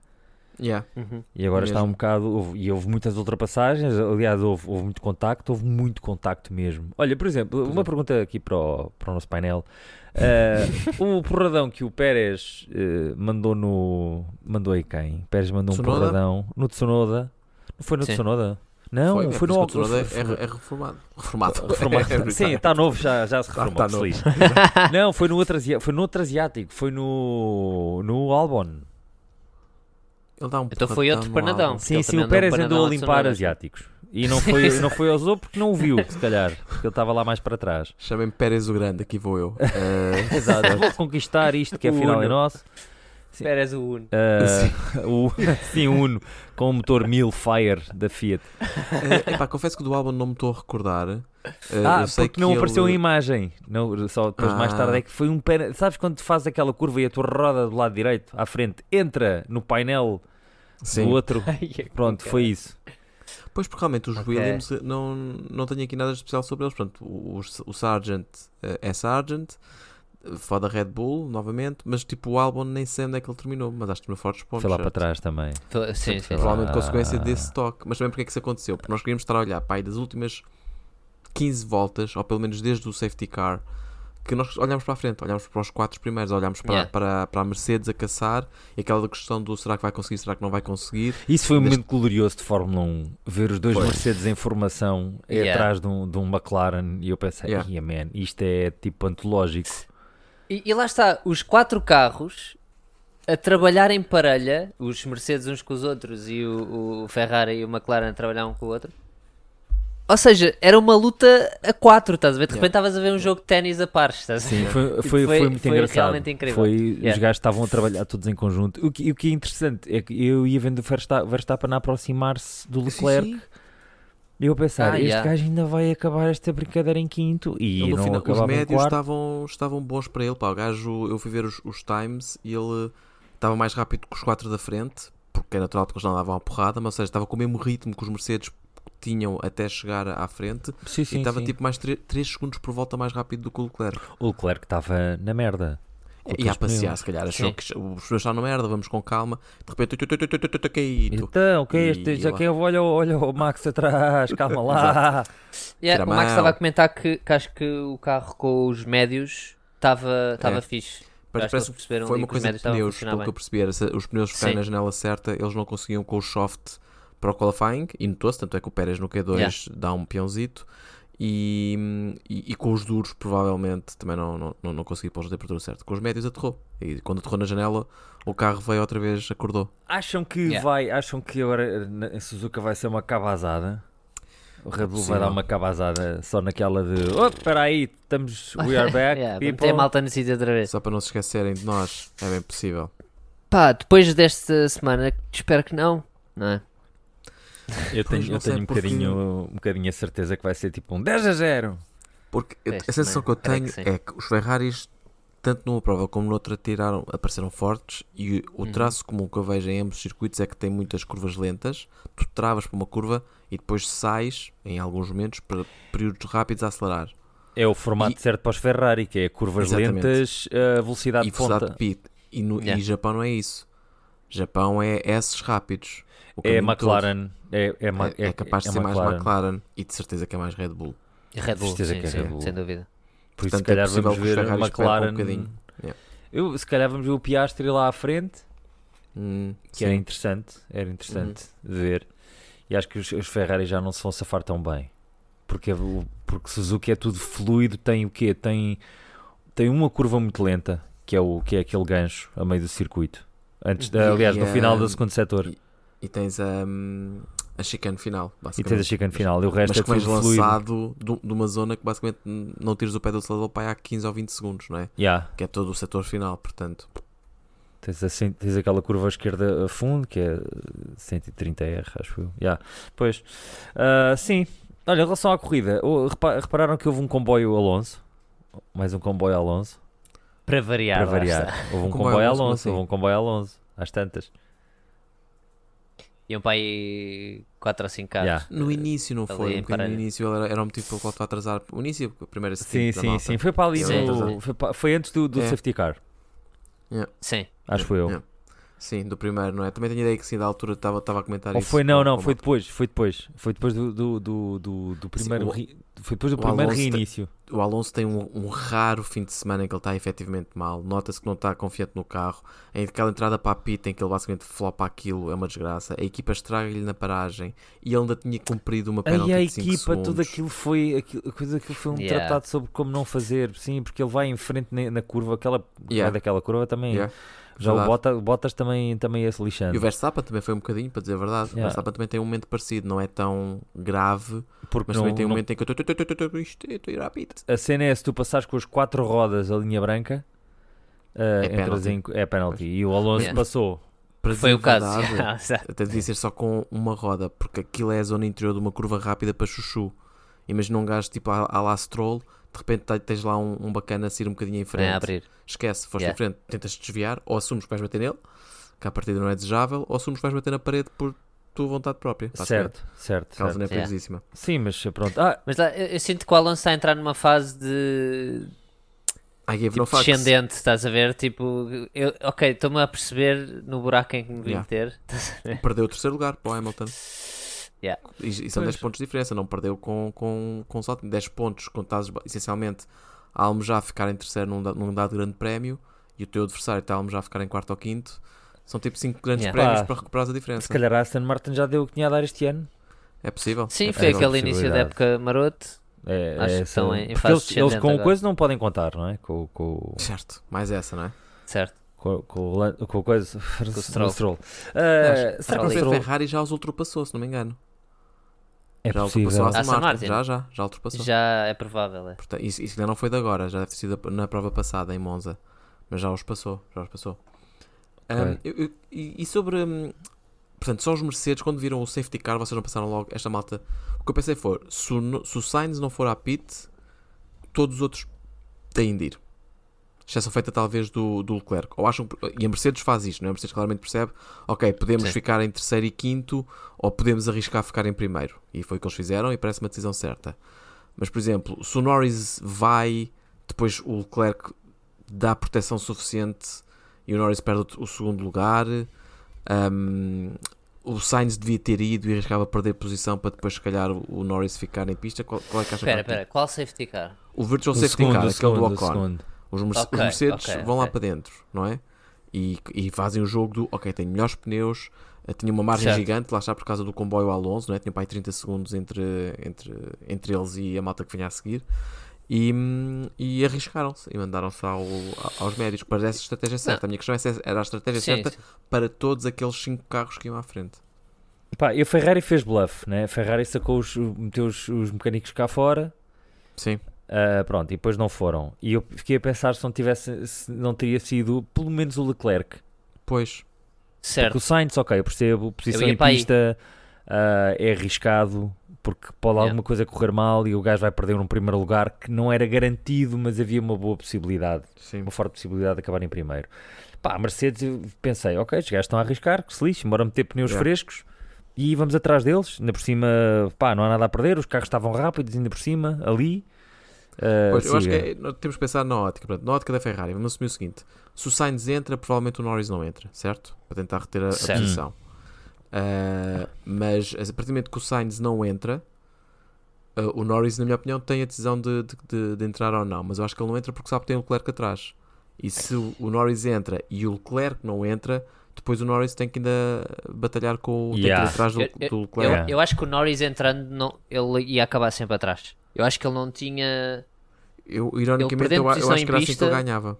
Yeah. Uhum. E agora está um Mesmo. bocado. houve- e houve muitas ultrapassagens. Aliás, houve, houve muito contacto. Houve muito contacto mesmo. Olha, por exemplo, Pois uma é. pergunta aqui para o, para o nosso painel. Eh, o porradão que o Pérez eh, mandou no. Mandou aí quem? Pérez mandou um Tsunoda? porradão no Tsunoda. Não foi no Sim. Tsunoda? Não, foi, foi, é por no. isso que o Tsunoda foi- é, é reformado. Reformado. Reformado. É Sim, está novo, já, já se Tá- reformou. tá se novo. Não, foi no outro, foi no outro asiático, foi no, no Albon. Ele dá um Então foi outro panadão. Sim, sim, o Pérez andou andou a limpar asiáticos. E não foi, não foi ao zoo porque não o viu, se calhar. Porque ele estava lá mais para trás. Chamem-me Pérez o Grande, aqui vou eu. Eh, Exato. Vou conquistar isto que afinal é Uno. nosso. Esperas o Uno. Ah, o, sim, o Uno com o motor 1000 Fire da Fiat. eh, epá, confesso que do álbum não me estou a recordar. Eh, ah, eu sei porque não que apareceu em ele- imagem. Não, só depois mais Ah. tarde é que foi um pé. Sabes quando tu fazes aquela curva e a tua roda do lado direito, à frente, entra no painel Sim. do outro? é Pronto, foi isso. Pois, porque realmente os Ok. Williams eh, não, não tenho aqui nada especial sobre eles. Portanto, o, o Sargent eh, é Sargent, eh, foda Red Bull, novamente, mas tipo o álbum nem sei onde é que ele terminou, mas acho que terminou fortes pontos. Foi lá para certo? trás também. Sim, sim. Foi sim. lá. Provavelmente consequência Ah. desse toque. Mas também porque é que isso aconteceu? Porque nós queríamos estar a olhar, pai, das últimas 15 voltas, ou pelo menos desde o safety car, que nós olhámos para a frente, olhámos para os quatro primeiros, olhámos para, Yeah. para, para a Mercedes a caçar e aquela questão do será que vai conseguir, será que não vai conseguir. Isso foi um Deste- momento glorioso de Fórmula 1. Ver os dois Foi. Mercedes em formação e Yeah. atrás de um, de um McLaren. E eu pensei, Yeah. "Ia, man, isto é tipo antológico. E, e lá está, os quatro carros a trabalhar em parelha, os Mercedes uns com os outros e o, o Ferrari e o McLaren a trabalhar um com o outro. Ou seja, era uma luta a quatro, estás a ver? De repente estavas a ver um jogo de ténis a pares, estás a ver? Sim, foi, foi, foi- foi muito foi engraçado. realmente incrível. Foi, Os Yeah. gajos estavam a trabalhar todos em conjunto. O que, e o que é interessante é que eu ia vendo o Versta- Verstappen a aproximar-se do Leclerc. Sim, sim. E eu a pensar, Ah, este yeah. gajo ainda vai acabar esta brincadeira em quinto. E Ele, não final, os médios quarto. estavam, estavam bons para ele. Pá, o gajo, eu fui ver os, os times e ele estava mais rápido que os quatro da frente, porque é natural porque eles não davam a porrada, mas ou seja, estava com o mesmo ritmo que os Mercedes tinham até chegar à frente Sim, e sim, estava sim. tipo mais 3 segundos por volta mais rápido do que o Leclerc. O Leclerc estava na merda. E a passear, se calhar, achou que os pneus estão na merda, vamos com calma. De repente, caído. Então, o que é E este? Já que eu olho, olha o Max atrás, calma lá. Yeah, o Max estava a comentar que, que acho que o carro com os médios estava estava É. fixe. Que parece perceberam foi uma que os coisa de pneus, pelo que eu percebi. Era, os pneus ficarem na janela certa, eles não conseguiam com o soft para o qualifying e notou-se, tanto é que o Pérez no Q2 Yeah. dá um peãozito e, e, e com os duros provavelmente também não, não, não, não consegui pôr a temperatura certa. Com os médios aterrou e quando aterrou na janela o carro veio outra vez, acordou. Acham que Yeah. vai, acham que agora em Suzuka vai ser uma cabazada? O Red Bull vai possível. dar uma cabazada só naquela de oh, espera aí, estamos, we are back, Yeah, people." tem malta no sítio outra vez. Só para não se esquecerem de nós, é bem possível. Pá, depois desta semana, espero que não, não é? Eu tenho, eu tenho um, porque- bocadinho, um bocadinho a certeza que vai ser tipo um 10 a 0. Porque a- Este a sensação que eu tenho creio que é que os Ferraris, tanto numa prova como noutra, tiraram, apareceram fortes e o Uhum. traço comum que eu vejo em ambos os circuitos é que tem muitas curvas lentas. Tu travas para uma curva e depois sais, em alguns momentos, para períodos rápidos a acelerar. É o formato E- certo para os Ferrari, que é curvas Exatamente. lentas, a velocidade e de velocidade ponta. de pit. E, no, Yeah. e Japão não é isso. Japão é S rápidos. É. McLaren, é, é, Ma- É, é capaz de é ser mais McLaren e de certeza que é mais Red Bull. Red Bull, Certeza sim, que é sim, Red Bull. sem dúvida. Por isso, se Portanto, é calhar possível vamos ver um McLaren. bocadinho. Yeah. Eu, se calhar vamos ver o Piastri lá à frente, Hum, que sim. era interessante, era interessante de ver. E acho que os, os Ferrari já não se vão safar tão bem. Porque, o- porque Suzuki é tudo fluido, tem o quê? Tem, tem uma curva muito lenta, que é, o, que é aquele gancho a meio do circuito. Antes E- aliás, e, no final do segundo setor. E tens a, hum, a chicane final, E tens a chicane final. E o resto Mas é que tudo fluido. lançado de, de uma zona que basicamente não tiras o pé do acelerador para aí há 15 ou 20 segundos, não é? Yeah. Que é todo o setor final, portanto. Tens, assim, tens aquela curva à esquerda a fundo, que é 130R, acho eu. Yeah. Pois, Ah, sim. Olha, em relação à corrida, repa- repararam que houve um comboio Alonso? Mais um comboio Alonso? Para variar, para variar. Houve um Comboio comboio Alonso, Alonso, assim? houve um comboio Alonso, às tantas. Iam para aí 4 ou 5 carros. Yeah. No início não foi, um no início era, era um motivo pelo qual estou a atrasar. O início, a primeira Sim, sim, sim. Foi para ali Sim. no- foi, foi antes do, do É. safety car, Sim. acho eu. Sim, do primeiro, não é? Também tenho ideia que sim, da altura estava estava a comentar Ou isso. foi, não, não, foi depois, foi depois. Foi depois do, do, do, do, do primeiro, o- ri- foi depois do o primeiro Alonso reinício. o Alonso tem um, um raro fim de semana em que ele está efetivamente mal. Nota-se que não está confiante no carro. Em aquela entrada para a pita em que ele basicamente flopa aquilo é uma desgraça. A equipa estraga-lhe na paragem e ele ainda tinha cumprido uma penalti Aí a de 5 equipa, segundos. tudo aquilo foi, aquilo, coisa aquilo foi um Yeah. tratado sobre como não fazer, sim, porque ele vai em frente na, na curva, aquela Yeah. daquela curva também. Yeah, Já o verdade. Bottas, o Bottas também, também ia se E lixando. o Verstappen também foi um bocadinho, para dizer a verdade. O Yeah. Verstappen também tem um momento parecido, não é tão grave, Porque mas não- também tem um não- momento em que eu estou- estou a a cena é se tu passares com as quatro rodas a linha branca, uh, entras penalty. em, é penalty. E o Alonso Yeah. passou. Para Foi o caso. a. Até devia ser só com uma roda, porque aquilo é a zona interior de uma curva rápida para chuchu. Imagina um gajo tipo à, à la Stroll, de repente te- tens lá um, um bacana a sair um bocadinho em frente. a abrir. Esquece, foste Yeah. em frente, tentas desviar, ou assumes que vais bater nele, que a partida não é desejável, ou assumes que vais bater na parede por tua vontade própria. basicamente. Certo, certo. A causa certo. não é Yeah. perigosíssima. Sim, mas pronto. Ah, Mas lá, eu, eu sinto que o Alonso está a entrar numa fase de I tipo, no descendente, estás a ver? Tipo, eu, ok, estou-me a perceber no buraco em que me vim Yeah. meter. Perdeu o terceiro lugar para o Hamilton. Yeah. E, e são Pois. 10 pontos de diferença, não perdeu com, com, com salto. 10 pontos contados essencialmente a almejar ficar em terceiro num, num dado grande prémio e o teu adversário está a almejar ficar em quarto ou quinto. São tipo 5 grandes Yeah. prémios Pá, para recuperar a se diferença. calhar a Aston Martin já deu o que tinha a dar este ano. É possível. Sim, é foi aquele início da época maroto. É, Acho é que estão em- em eles, eles com o agora. coisa não podem contar, não é? Com, com, Certo, mais essa, não é? Certo. com, com, o lan- com o coisa. o Stroll. Stroll. Ah, será que o Ferrari já os ultrapassou, se não me engano? É já possível? ultrapassou a Aston Martin. Martin. Já, já, já ultrapassou. Já é provável, é. Portanto, isso, isso ainda não foi de agora, já deve ter sido na prova passada em Monza. Mas já os passou, já os passou. Um, eu- eu- e, e sobre. hum, portanto, só os Mercedes, quando viram o safety car, vocês não passaram logo esta malta. O que eu pensei foi: se o, se o Sainz não for à pit, todos os outros têm de ir. Exceção feita talvez do, do Leclerc. Ou acham, e a Mercedes faz isto, não é? A Mercedes claramente percebe: ok, podemos Sim. ficar em terceiro e quinto, ou podemos arriscar ficar em primeiro. E foi o que eles fizeram e parece uma decisão certa. Mas, por exemplo, se o Norris vai, depois o Leclerc dá proteção suficiente e o Norris perde o, o segundo lugar. um, o Sainz devia ter ido e arriscava perder posição para depois, se calhar, o Norris ficar em pista. Qual, qual é que acha Espera, que é? espera, qual safety car? O Virtual O Safety segundo, Car, o aquele do segundo, o Ocon. Os, Merce- Ok, os Mercedes ok, vão lá ok. para dentro, não é? E, e fazem o jogo do, ok, tem melhores pneus, eh, tinha uma margem Certo. gigante, lá está por causa do comboio Alonso, não é? Tinha para aí 30 segundos entre, entre, entre eles e a malta que vinha a seguir. E, e arriscaram-se e mandaram-se ao, aos médios. Parece a estratégia certa. A minha questão é se era a estratégia Sim, certa sim. para todos aqueles 5 carros que iam à frente. Pá, e a Ferrari fez bluff, né? A Ferrari sacou os, meteu os, os mecânicos cá fora. Sim, ah, pronto, e depois não foram. E eu fiquei a pensar se não tivesse, se não teria sido pelo menos o Leclerc. pois. Porque Certo. o Sainz, ok, eu percebo, posição ia em pista ah, é arriscado, porque pode Yeah. alguma coisa correr mal e o gajo vai perder um primeiro lugar que não era garantido, mas havia uma boa possibilidade, Sim. uma forte possibilidade de acabar em primeiro. Pá, a Mercedes, eu pensei, ok, estes gajos estão a arriscar, que se lixe, embora meter pneus Yeah. frescos e vamos atrás deles. Ainda por cima, pá, não há nada a perder, os carros estavam rápidos, ainda por cima, ali. Ah, Pois, eu acho que é- nós temos que pensar na ótica. Portanto, na ótica da Ferrari, vamos assumir o seguinte: se o Sainz entra, provavelmente o Norris não entra, certo? Para tentar reter a, a posição. Ah, mas a partir do momento que o Sainz não entra, ah, o Norris, na minha opinião, tem a decisão de, de, de- de entrar ou não. Mas eu acho que ele não entra porque sabe que tem o Leclerc atrás. E se o, o Norris entra e o Leclerc não entra, depois o Norris tem que ainda batalhar com o tem que ir Yeah. atrás do, Eu, eu- do eu, Leclerc. Yeah. eu acho que o Norris entrando, não, ele ia acabar sempre atrás. Eu acho que ele não tinha. Eu, ironicamente, eu, eu acho que era assim que ele ganhava.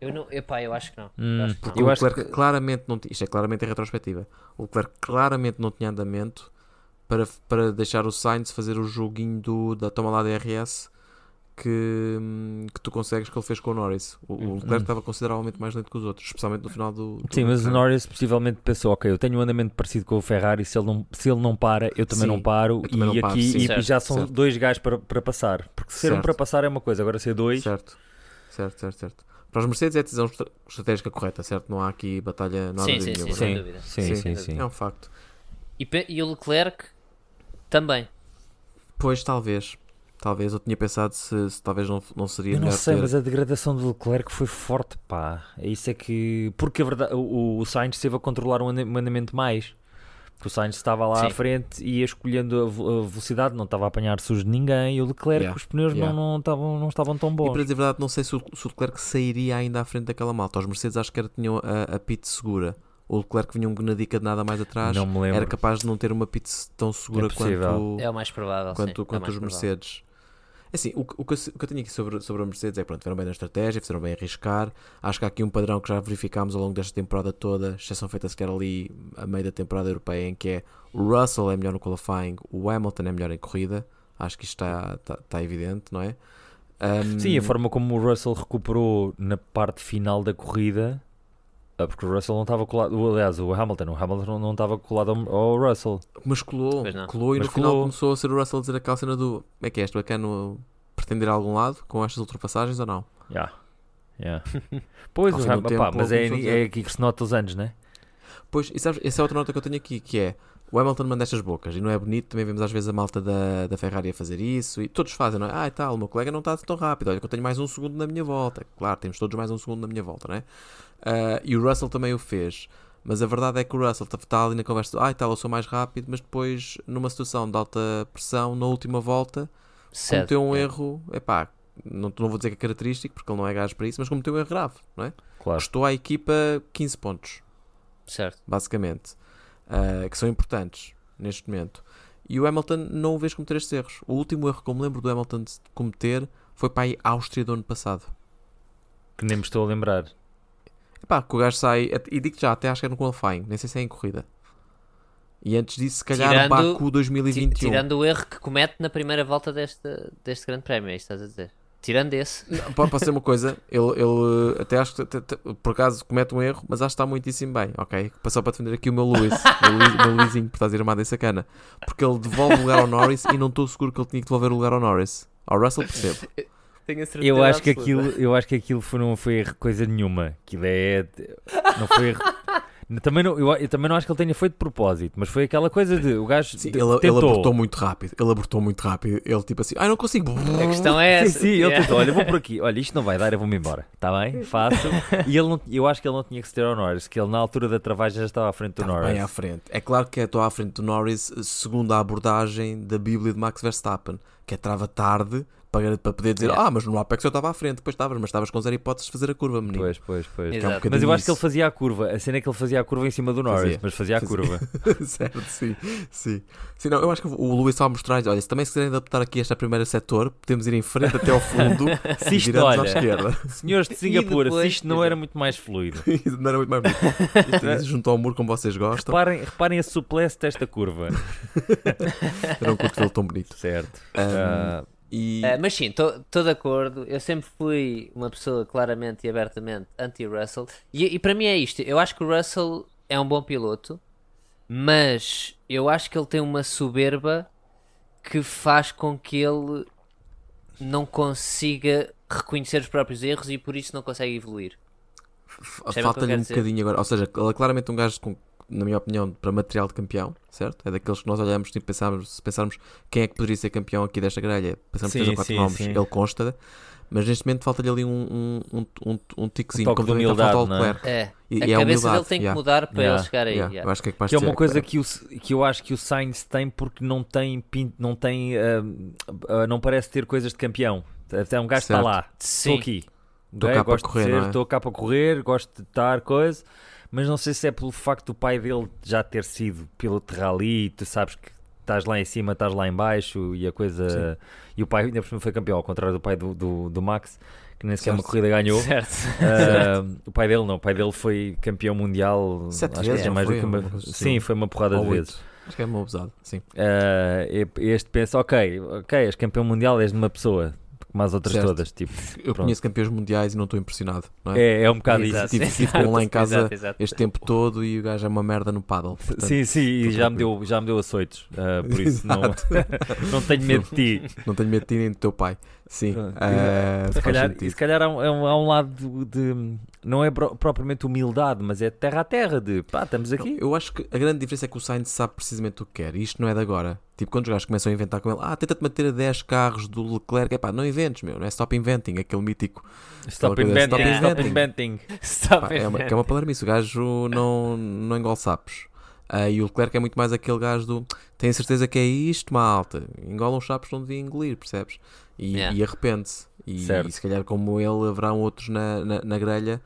Eu não, epá, eu acho que não. Hum, Eu acho que não. O Leclerc que- claramente não tinha, isto é claramente em retrospectiva, o Leclerc claramente não tinha andamento para, para deixar o Sainz fazer o joguinho do, da toma lá DRS que, que tu consegues que ele fez com o Norris. O, o Leclerc Hum. estava consideravelmente mais lento que os outros, especialmente no final do. do Sim, mas o Leclerc. Norris possivelmente pensou, ok, eu tenho um andamento parecido com o Ferrari, se ele não, se ele não para, eu também Sim, não paro, também e não paro, aqui sim. e Certo, já são certo. dois gajos para, para passar. Porque ser um Certo. para passar é uma coisa, agora ser dois, Certo, certo, certo, certo. Para os Mercedes é a decisão estra- estratégica correta, certo? Não há aqui batalha, não há Sim, dúvida sim, sim, sem Sim. dúvida. sim, Sim, sim. É um facto. E, e o Leclerc também. Pois, talvez. Talvez eu tinha pensado se, se talvez não, não seria Eu não sei, ter... mas a degradação do Leclerc foi forte, pá. É isso é que. Porque a verdade, o, o Sainz esteve a controlar o andamento mais. Que o Sainz estava lá à Sim. frente e ia escolhendo a ve- a velocidade, não estava a apanhar sujos de ninguém. E o Leclerc, Yeah, os pneus yeah. não, não, estavam, não estavam tão E bons. para dizer a verdade, não sei se o, se o Leclerc sairia ainda à frente daquela malta. Os Mercedes acho que era, tinham a, a pit segura. O Leclerc vinha um na dica de nada mais atrás. Não me lembro. Era capaz de não ter uma pit tão segura É quanto, É o mais provável. sim, quanto, é o quanto mais os provável. Mercedes. Assim, o, que- o, que eu, o que eu tenho aqui sobre, sobre a Mercedes é pronto, fizeram bem na estratégia, fizeram bem arriscar. Acho que há aqui um padrão que já verificámos ao longo desta temporada toda, exceção feita sequer ali a meio da temporada europeia, em que é o Russell é melhor no qualifying, o Hamilton é melhor em corrida. Acho que isto está, está, está evidente, não é? Um, Sim, a forma como o Russell recuperou na parte final da corrida, porque o Russell não estava colado, o- aliás, o Hamilton, o Hamilton não- estava colado ao, Russell. Mas colou, colou e Mas no final colou. começou a ser o Russell a dizer aquela cena do como é que é, este bacana pretender a algum lado com estas ultrapassagens ou não? Yeah. Yeah. Pois, Ao o fim do Ham- tempo, pá, mas é, é aqui que se nota os anos, né? Pois, e sabes, essa é outra nota que eu tenho aqui, que é o Hamilton manda estas bocas e não é bonito, também vemos às vezes a malta da, da Ferrari a fazer isso e todos fazem, não é? Ah, e tal, o meu colega não está tão rápido, olha que eu tenho mais um segundo na minha volta. Claro, temos todos mais um segundo na minha volta, não é? Ah, e o Russell também o fez. Mas a verdade é que o Russell está ali na conversa, ah, e tal, eu sou mais rápido, mas depois, numa situação de alta pressão, na última volta, Certo, cometeu um é. erro, epá, não, não vou dizer que é característico, porque ele não é gajo para isso, mas cometeu um erro grave, não é? Claro. Custou à equipa 15 pontos Certo. basicamente, ah, que são importantes neste momento. E o Hamilton não o vês cometer estes erros. O último erro que eu me lembro do Hamilton de cometer foi para aí Áustria do ano passado. Que nem me estou a lembrar. Epá, que o gajo sai, e digo já, até acho que é no qualifying, nem sei se é em corrida. E antes disso, se calhar, Tirando- Baku Ti- 2021. Tirando o erro que comete na primeira volta deste, deste grande prémio, é isso que estás a dizer. Tirando esse, Não, pode pode ser uma coisa, ele, ele até acho que até- até- por acaso comete um erro, mas acho que está muitíssimo bem, ok? Só para defender aqui o meu Luís, o meu, Luizinho, por estar armado em sacana. Porque ele devolve o lugar ao Norris e não estou seguro que ele tinha que devolver o lugar ao Norris. Ao Russell percebo. tenho a certeza. Eu acho que aquilo, eu acho que aquilo foi, não foi erro coisa nenhuma. Aquilo é. Não foi erro. Também não, eu, eu também não acho que ele tenha feito de propósito, mas foi aquela coisa de o gajo Sim, de- ele, ele abortou muito rápido. Ele abortou muito rápido. Ele tipo assim, ai não consigo. A questão é Sim, essa. sim, ele Yeah. tentou. Olha, vou por aqui. Olha, isto não vai dar, eu vou-me embora. Está bem? Faço. E ele não, eu acho que ele não tinha que se ter ao Norris, que ele na altura da travagem já estava à frente do Está Norris. bem à frente. É claro que estou à frente do Norris, segundo a abordagem da Bíblia de Max Verstappen, que é trava tarde para, para poder dizer, Yeah. ah, mas no Apex eu estava à frente, depois estavas, mas estavas com zero hipóteses de fazer a curva, menino. Pois, pois, pois. É um Mas eu acho que ele isso. fazia a curva. A cena é que ele fazia a curva em cima do Norris, Fazia. mas fazia a Fazia. curva. certo, sim, sim. Sim, não, eu acho que o Luís estava a mostrar, olha, se também se quiserem adaptar aqui esta primeira setor, podemos ir em frente até ao fundo Se isto, viramos à olha, esquerda. senhores de Singapura, se depois- isto não era muito mais fluido. Isso não era muito mais bonito. Isto é junto ao muro como vocês gostam, Reparem, reparem a suplesse desta curva. era um cotovelo tão bonito. Certo. Um, Ah, E Eh, mas sim, estou de acordo. Eu sempre fui uma pessoa claramente e abertamente anti-Russell. E, e para mim é isto. Eu acho que o Russell é um bom piloto, mas eu acho que ele tem uma soberba que faz com que ele não consiga reconhecer os próprios erros e por isso não consegue evoluir. falta-lhe um dizer? bocadinho agora. Ou seja, ele é claramente um gajo com, na minha opinião, para material de campeão, certo? É daqueles que nós olhamos e pensamos, se pensarmos quem é que poderia ser campeão aqui desta grelha, pensamos Sim, três ou quatro sim, nomes, sim. ele consta, mas neste momento falta-lye ali um, um, um, um, um tiquezinho, Um como a falta ao humildade, é? Leclerc. É, E, a e é cabeça humildade, dele tem que yeah, mudar para Yeah, ele chegar aí. yeah. yeah. Eu acho que é Que é uma coisa é- que, o, que eu acho que o Sainz tem porque não tem, não tem, ah, ah, não parece ter coisas de campeão. É um gajo que está Certo. lá, estou aqui, Estou cá para correr, é? estou cá para correr, gosto de estar coisa, mas não sei se é pelo facto do pai dele já ter sido piloto de rally, tu sabes que estás lá em cima, estás lá em baixo e a coisa, e o pai ainda por cima foi campeão, ao contrário do pai do, do, do Max, que nem sequer uma Certo. corrida ganhou. Certo. Ah, o pai dele não, o pai dele foi campeão mundial. Sete acho que vezes, é não mais do que uma. Uma coisa assim. Sim, foi uma porrada Ou de oito. vezes. Acho que é uma abusado, sim. E- este pensa, ok, ok, és campeão mundial, és de uma pessoa, como as outras Certo. todas. Tipo, Eu Pronto. conheço campeões mundiais e não estou impressionado, não é? é, é um bocado Exato, isso. Tive, tive exato, com lá em casa exato, exato. este tempo todo e o gajo é uma merda no paddle. portanto, Sim, sim, e já me, deu, já me deu açoitos, ah, por isso não, não tenho medo de ti. Não tenho medo de ti nem do teu pai. Sim, Pronto. eh, Se faz calhar, sentido. se calhar há, um, há um- há um lado de, de- Não é pro- propriamente humildade, mas é terra a terra, de pá, estamos aqui. Eu acho que a grande diferença é que o Sainz sabe precisamente o que quer. E isto não é de agora. Tipo, quando os gajos começam a inventar com ele, ah, tenta-te manter a 10 carros do Leclerc. É pá, não inventes, meu. Não é stop inventing, aquele mítico. Stop inventing, stop stop inventing. inventing. Stop Pá, it, é, uma, que é uma isso. O gajo não, não engole sapos. Ah, e o Leclerc é muito mais aquele gajo do tem certeza que é isto, malta. Engola uns chapos onde devia engolir, percebes? E, Yeah. e arrepende-se. E, e se calhar, como ele, haverão outros na, na, na grelha.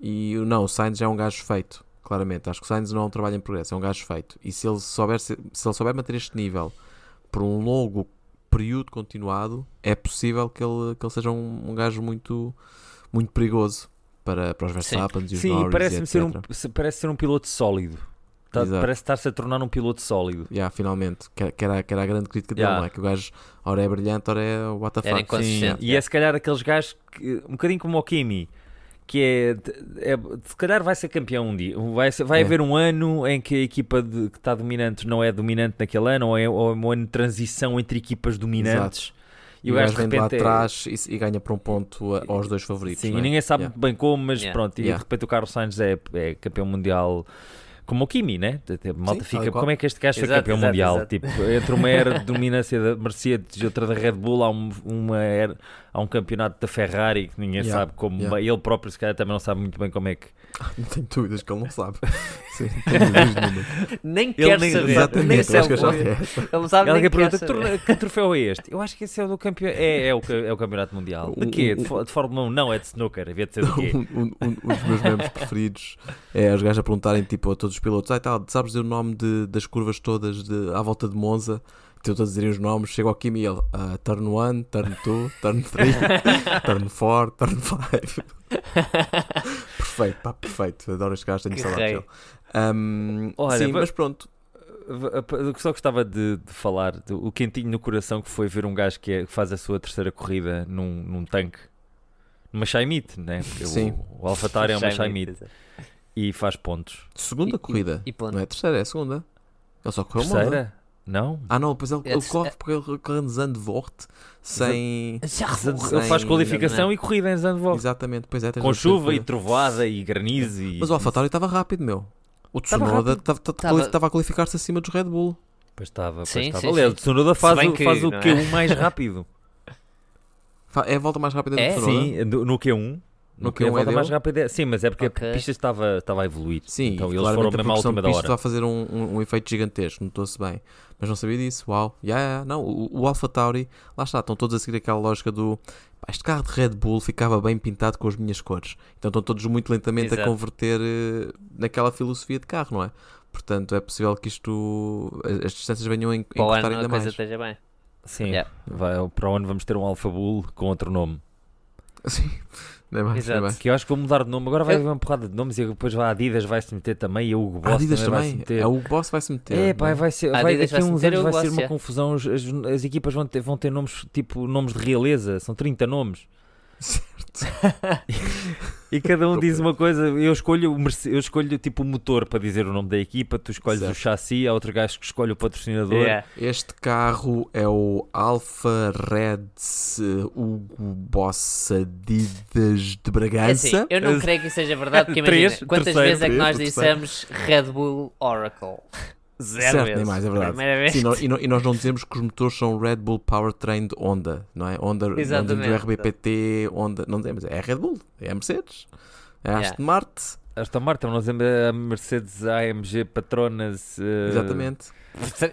E não, o Sainz já é um gajo feito, claramente. Acho que o Sainz não é um trabalho em progresso, é um gajo feito. E se ele souber, se, se ele souber manter este nível por um longo período continuado, é possível que ele, que ele seja um, um gajo muito, muito perigoso para, para os Verstappen e os Sim, Norris, parece-me e ser um, parece ser um piloto sólido. Tá- parece estar-se a tornar um piloto sólido. Yeah, finalmente, que, que era, que era a grande crítica dele, Yeah. não é? Que o gajo, ora é brilhante, ora é what the fuck. Sim, e é se calhar aqueles gajos que, um bocadinho como o Kimi, que é, é- se calhar vai ser campeão um dia. Vai, ser- vai É. haver um ano em que a equipa de- que está dominante não é dominante naquele ano, ou é, ou é um ano de transição entre equipas dominantes. E o gajo vem de lá repente é- atrás e, e ganha por um ponto a- aos dois favoritos. Sim, e é? ninguém sabe Yeah. muito bem como, mas Yeah. pronto, e Yeah. de repente o Carlos Sainz é, é campeão mundial. Como o Kimi, né? Malta Sim, fica, qual. como é que este gajo foi Exato, campeão exato, mundial? exato. Tipo, entre uma era de dominância da Mercedes e outra da Red Bull, há, um, uma era, há um campeonato da Ferrari que ninguém Yeah, sabe como. yeah. Ele próprio, se calhar, também não sabe muito bem como é que. Não tenho dúvidas que ele não sabe. Sim. Nem quer nem- saber. Exatamente, nem acho que sabe. já. Ele não sabe Alguém nem quer pergunta saber. "Torne- que troféu é este? Eu acho que esse é o do campeão. É, é, o, é o campeonato mundial. De quê? De, de Fórmula 1? Não, é de snooker. Havia de ser de quê? Um, um- um- um dos meus memes preferidos é os gajos a perguntarem tipo, a todos os pilotos: ah, tal, sabes dizer o nome de- das curvas todas de, à volta de Monza? A dizerem os nomes, chega ao Kimi e ele: ah, Turn 1, Turn 2, Turn 3, Turn 4, Turn 5. perfeito, pá, perfeito. Adoro este gajo, tenho Que saudades dele. Um, Olha, sim, mas pronto. Eu só gostava de, de falar do o quentinho no coração que foi ver um gajo que, é- que faz a sua terceira corrida num, num tanque, numa Shaimite, né? Porque Sim. O, o AlphaTauri é uma Shaimite e faz pontos. Segunda E- corrida. E ponto. Não é terceira, é segunda. Ele só correu uma. Terceira? Não? Ah, não, depois ele, É ele corre porque ele corre em Zandvoort sem. Ele faz qualificação e corrida em Zandvoort. Exatamente, pois é. Com chuva e trovada e granizo e... Mas o AlphaTauri estava rápido, meu. O Tsunoda estava Tava- a qualificar-se acima dos Red Bull. Pois estava, pois Sim, estava. Aliás, o Tsunoda faz, o, que, faz o não é? Q1 mais rápido. É a volta mais rápida É? do Tsunoda? Sim, no, no Q1. No No Q1 é Q1 volta mais rápida. Sim, mas é porque Ok. a pista estava, estava a evoluir. Sim, então eles foram a mesmo à última da pista hora. está a fazer um, um- um efeito gigantesco, notou-se bem. Mas não sabia disso, uau. Yeah, yeah, não, o, o AlphaTauri, lá está, estão todos a seguir aquela lógica do "Pá, este carro de Red Bull ficava bem pintado com as minhas cores. Então estão todos muito lentamente a Exato. converter eh, naquela filosofia de carro, não é? Portanto, é possível que isto, as, as distâncias venham a encurtar ano ainda a coisa mais. esteja bem. Sim, Yeah. vai, para o ano vamos ter um Alpha Bull com outro nome. Sim, não é mais, não é Exato. mais. Que eu acho que vou mudar de nome. Agora vai haver uma porrada de nomes e depois vai a Adidas vai-se meter também e a Hugo Boss A Adidas também, vai-se também, meter. é o Boss vai se meter. É, pá, vai ser, A vai, daqui a uns anos vai ser uma é. confusão. As, as- as equipas vão ter, vão ter nomes tipo nomes de realeza, são 30 nomes. E cada um diz uma coisa. Eu escolho, eu escolho tipo o motor para dizer o nome da equipa, tu escolhes Certo. o chassi, há outro gajo que escolhe o patrocinador. Yeah. Este carro é o Alfa Red eh, Hugo Boss Adidas de É Bragança. assim, eu não creio que isso seja verdade, porque Três, imagina, quantas terceiro, vezes é que nós três, dissemos Red Bull Oracle? Zero Certo, vezes. nem mais, é verdade. Primeira vez. Sim, nó- e, e nós não dizemos que os motores são Red Bull Powertrain de Honda, não é? Honda, Honda do. RBPT, Honda, não dizemos, é Red Bull, é a Mercedes, é a Yeah. Aston Martin, Aston Martin, nós dizemos a Mercedes AMG Patronas. eh, exatamente.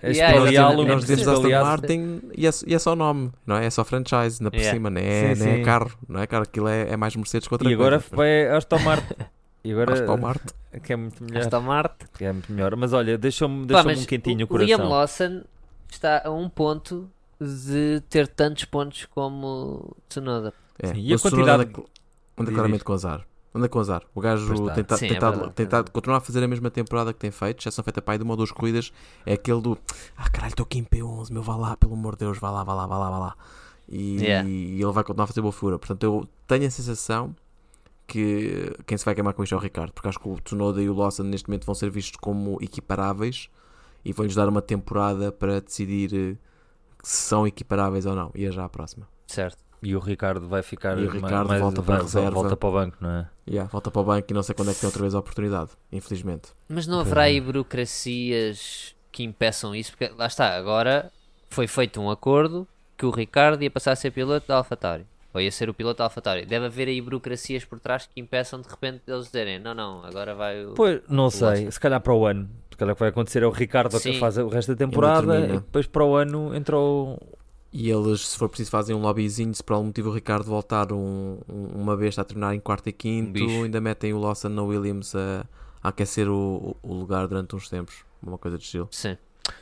É Yeah, nós, um nós dizemos Aston Martin e é, e é só nome, não é? É só franchise, na por Yeah. cima, não é, Sim, não é sim. carro, não é carro, aquilo é, é mais Mercedes que outra E agora coisa. vai a Aston Martin. E agora Aston Martin. que é muito melhor. Aston Martin. Que é muito melhor. Mas olha, deixou-me deixou um quentinho o o Liam coração. Lawson está a um ponto de ter tantos pontos como Tsunoda. É. Sim, e a quantidade- anda, anda claramente com azar. Anda com azar. O gajo tá. tenta, Sim, é tentado, verdade. tentado continuar a fazer a mesma temporada que tem feito, já são feita para aí de uma ou duas corridas. É aquele do Ah, caralho, estou aqui em P11, meu, vá lá, pelo amor de Deus, vá lá, vá lá, vá lá, vá lá. E, Yeah. e ele vai continuar a fazer boa figura. Portanto, eu tenho a sensação que quem se vai queimar com isto é o Ricardo, porque acho que o Tsunoda e o Lawson neste momento vão ser vistos como equiparáveis e vão-lhes dar uma temporada para decidir eh, se são equiparáveis ou não. E é já a próxima. Certo. E o Ricardo vai ficar E o Ricardo mais, volta para a vai- reserva. volta para o banco, não é? Yeah, volta para o banco e não sei quando é que tem outra vez a oportunidade, infelizmente. Mas não haverá é. aí burocracias que impeçam isso? Porque lá está, agora foi feito um acordo que o Ricardo ia passar a ser piloto da AlphaTauri. Ou ia ser o piloto da AlphaTauri. Deve haver aí burocracias por trás que impeçam de repente eles dizerem: não, não, agora vai o. Pois, não sei, Lawson. se calhar para o ano. porque olha o que vai acontecer é o Ricardo que faz o resto da temporada e, depois para o ano entrou. E eles, se for preciso, fazem um lobbyzinho. Se por algum motivo o Ricardo voltar um- um- uma vez a terminar em quarto e quinto, bicho. ainda metem o Lawson na Williams a, a aquecer o, o lugar durante uns tempos. Uma coisa de estilo. Sim.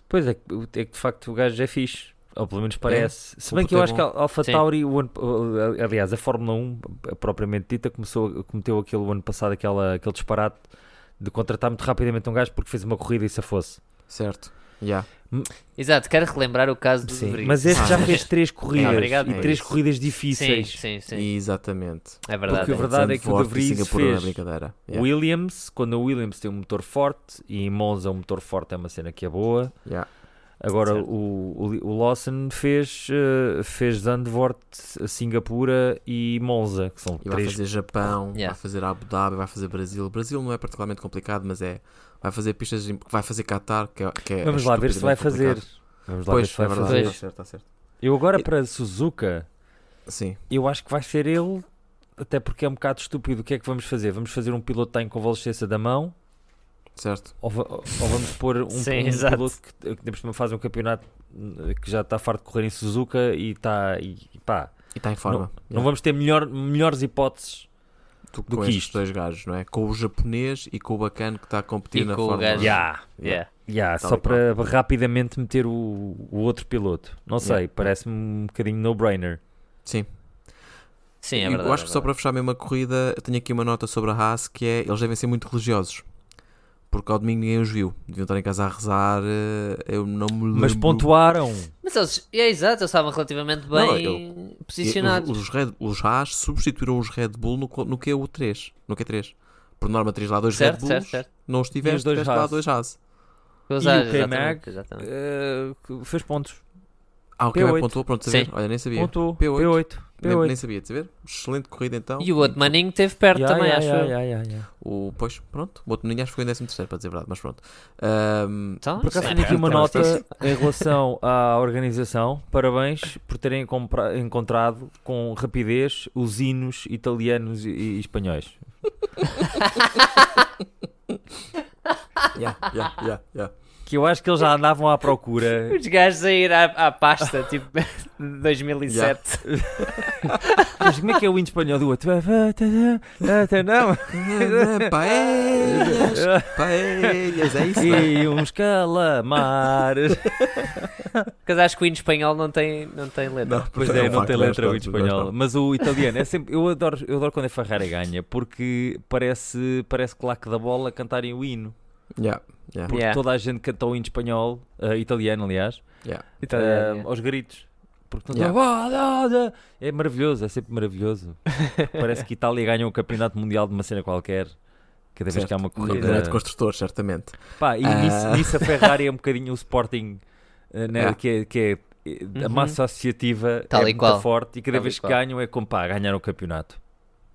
Pois é, que- é que de facto o gajo é fixe. Ou pelo menos parece. Se o bem que eu é acho que a Alpha Sim. Tauri, o ano- o- aliás, a Fórmula 1, propriamente dita, começou, cometeu aquele o ano passado aquela, aquele disparate de contratar muito rapidamente um gajo porque fez uma corrida e se fosse. Certo. Yeah. Exato, quero relembrar o caso do Sim, De Vries. mas esse já fez três corridas obrigado. e É três isso. corridas Sim, difíceis. sim, sim. Exatamente. É verdade. Porque a verdade é que o De Vries é fez brincadeira. Yeah. Williams, quando a Williams tem um motor forte e em Monza um motor forte é uma cena que é boa. Yeah. Agora o, o, o Lawson fez, eh, fez Zandvoort, Singapura e Monza, que são E vai três. fazer Japão, Yeah. vai fazer Abu Dhabi, vai fazer Brasil. Brasil não é particularmente complicado, mas é. Vai fazer pistas. Vai fazer Qatar, que é. Que é Vamos lá ver se vai fazer. estupidamente Vamos lá ver Pois, se vai é verdade. fazer. Está certo, está certo. Eu agora E- para Suzuka, Sim. eu acho que vai ser ele, até porque é um bocado estúpido. O que é que vamos fazer? Vamos fazer um piloto que está em convalescença da mão? Certo. Ou, ou vamos pôr um, Sim, um piloto que, que depois faz um campeonato eh, que já está farto de correr em Suzuka e está. E, pá, E está em forma. não vamos ter melhor, melhores hipóteses. do, do que estes isto. dois gajos, não é? Com o japonês e com o bacana que está a competir E na com o Fórmula gajo. 1. Yeah. Yeah. Yeah, só para rapidamente meter o, o outro piloto. Não sei, Yeah. parece-me um bocadinho no-brainer. Sim. Sim, é verdade. eu acho que é só para fechar mesmo a corrida, eu tenho aqui uma nota sobre a Haas que é eles devem ser muito religiosos. Porque ao domingo ninguém os viu. Deviam estar em casa a rezar. eh, Eu não me lembro. Mas pontuaram. Mas eles, é exato, eles estavam relativamente bem Não, eu- posicionados. Os, os, Red, os Haas substituíram os Red Bull no, no Q3. No Q3. Por norma, terias lá dois certo, Red certo, Bulls. certo. Não os tiveste, os dois tiveste lá dois Haas. E o K-Mag, que fez pontos. Ah, o que é P8. pontuou? Pronto, saber. Sim. Olha, nem sabia. Pontuou. P8. P8. Nem, P8. nem sabia de saber. Excelente corrida então. E o outro maninho esteve perto Yeah, também, yeah, acho yeah, yeah, yeah, yeah. O, pois, pronto. O outro menino acho que ficou em 13 para dizer a verdade, mas pronto. Ahm, Então, Por acaso é tenho aqui uma é nota em relação à organização. Parabéns por terem compra- encontrado com rapidez os hinos italianos e, e espanhóis. yeah, yeah, yeah, yeah. Que eu acho que eles já andavam à procura. Os gajos a ir à, à pasta, tipo, de 2007. Mas como é que é o hino espanhol do outro? Não. Paellas, paellas, é isso. não é? E uns calamares. Porque acho que o hino espanhol não tem, não tem letra. Pois um é, não facto, tem letra o hino espanhol. Mas o italiano é sempre. Eu adoro, eu adoro quando a Ferrari ganha porque parece, parece claque da bola cantarem o hino. Yeah, yeah, Porque Yeah. toda a gente canta o hino espanhol, eh, italiano, aliás, yeah. Italiano, eh, aos gritos. Porque Yeah. "Ah, dá, dá". é maravilhoso, é sempre maravilhoso. Parece que Itália ganha um campeonato mundial de uma cena qualquer. Cada vez que há uma Certo. Corrida. De construtores, certamente. Pá, e Ah. nisso, nisso a Ferrari é um bocadinho o Sporting, eh, né, Yeah. que é, que é, a Uhum. massa associativa Tal é e muito qual. forte e cada Tal e vez que qual. ganham é como pá, ganharam o campeonato.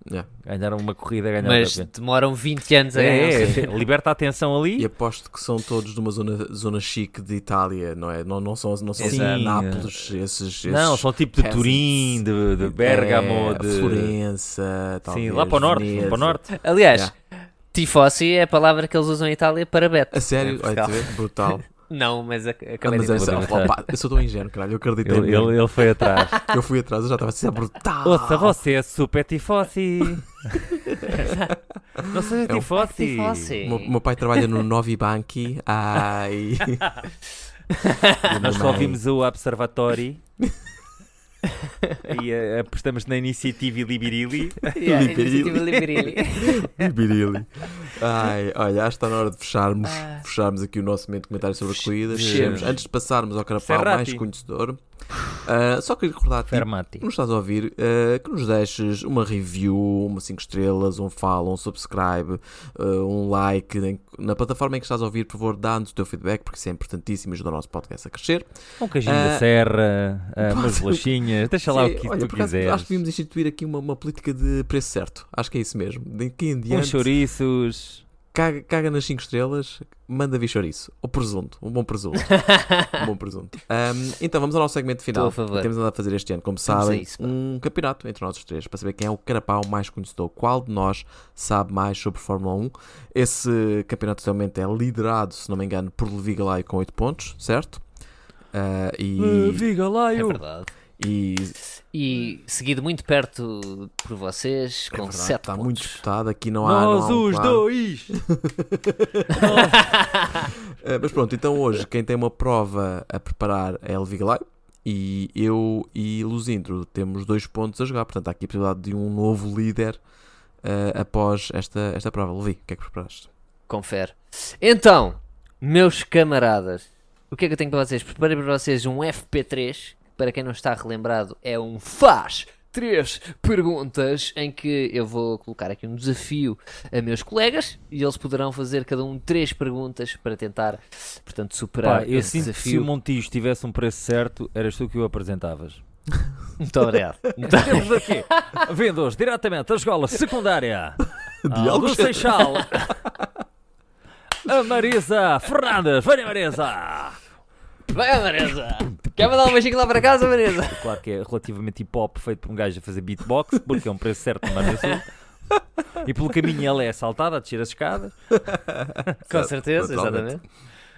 Yeah. Ganharam uma corrida, ganharam Mas demoram 20 anos a ganhar. É, é, é, liberta a atenção ali. E aposto que são todos de uma zona, zona chique de Itália, não é? Não, não são, não são Sim. assim Nápoles, esses, esses. Não, são tipo de peasants. Turim, de, de Bergamo, é, de. Florença, Sim, talvez, lá para o norte. Veneza. Para o norte. Aliás, tifosi é a palavra que eles usam em Itália para Beto. A sério? Olha, brutal. Não, mas ac- Ah, acabei mas de é, só- adiantar. opa, eu sou tão ingênuo, caralho. Eu acreditei Ele, ele, ele foi atrás. Eu fui atrás, eu já estava a ser brutal. Ouça, você é super tifosi. Não seja É um tifosi. tifosi. O meu, meu pai trabalha no Novi Banchi. Ai. Nós só vimos o Observatório. e eh, apostamos na iniciativa Libirili. Yeah, Liberili. iniciativa Liberili. Birili. Ai, olha, acho que está na hora de fecharmos, Ah. fecharmos aqui o nosso momento de comentário sobre a corrida. Fechemos. Antes de passarmos ao carapau mais conhecedor, ah, só queria recordar-te Fermati. que nos estás a ouvir, eh, que nos deixes uma review, uma 5 estrelas, um follow, um subscribe, eh, um like na plataforma em que estás a ouvir, por favor, dá-nos o teu feedback, porque isso é importantíssimo e ajuda o nosso podcast a crescer. Um queijinho da serra, ah, umas bolachinhas, deixa lá Sim, o que olha, tu por acaso, quiseres. Acho que devíamos instituir aqui uma, uma política de preço certo. Acho que é isso mesmo. De aqui em diante. Uns chouriços. Caga, caga nas 5 estrelas, manda vir chouriço. Ou presunto, um bom presunto. um bom presunto. Ahm, então vamos ao nosso segmento final. Estou a favor. Temos andado a fazer este ano, como sabem, isso, um campeonato entre nós os três para saber quem é o carapau mais conhecedor. Qual de nós sabe mais sobre Fórmula 1? Esse campeonato atualmente é liderado, se não me engano, por Levi Galay com 8 pontos, certo? Ah, e, Viga lá, É verdade. E E seguido muito perto por vocês, é com verdade, 7 está pontos. muito disputado. Aqui não há. Nós não há um os claro. dois. Uh, mas pronto, então hoje quem tem uma prova a preparar é Elvi Galay e eu e Luzindro temos dois pontos a jogar, portanto há aqui a possibilidade de um novo líder uh, após esta, esta prova. Levi, o que é que preparaste? Confere. Então, meus camaradas, o que é que eu tenho para vocês? Preparei para vocês um FP3, que, para quem não está relembrado, é um faz três perguntas em que eu vou colocar aqui um desafio a meus colegas e eles poderão fazer cada um três perguntas para tentar, portanto, superar Pá, eu esse sinto que se o desafio. Montijo tivesse um preço certo, eras tu que o apresentavas. Muito obrigado. Obrigado. Temos aqui, vindos diretamente da escola secundária ah, do. Seixal, a Marisa Fernandes. Venha, Marisa! Vai, Marisa! Quer mandar um beijinho lá para casa, Marisa? Claro que é relativamente hip hop feito por um gajo a fazer beatbox, porque é um preço certo na Marisa Sul. E pelo caminho ela é assaltada a descer as escadas. Com certeza, exatamente.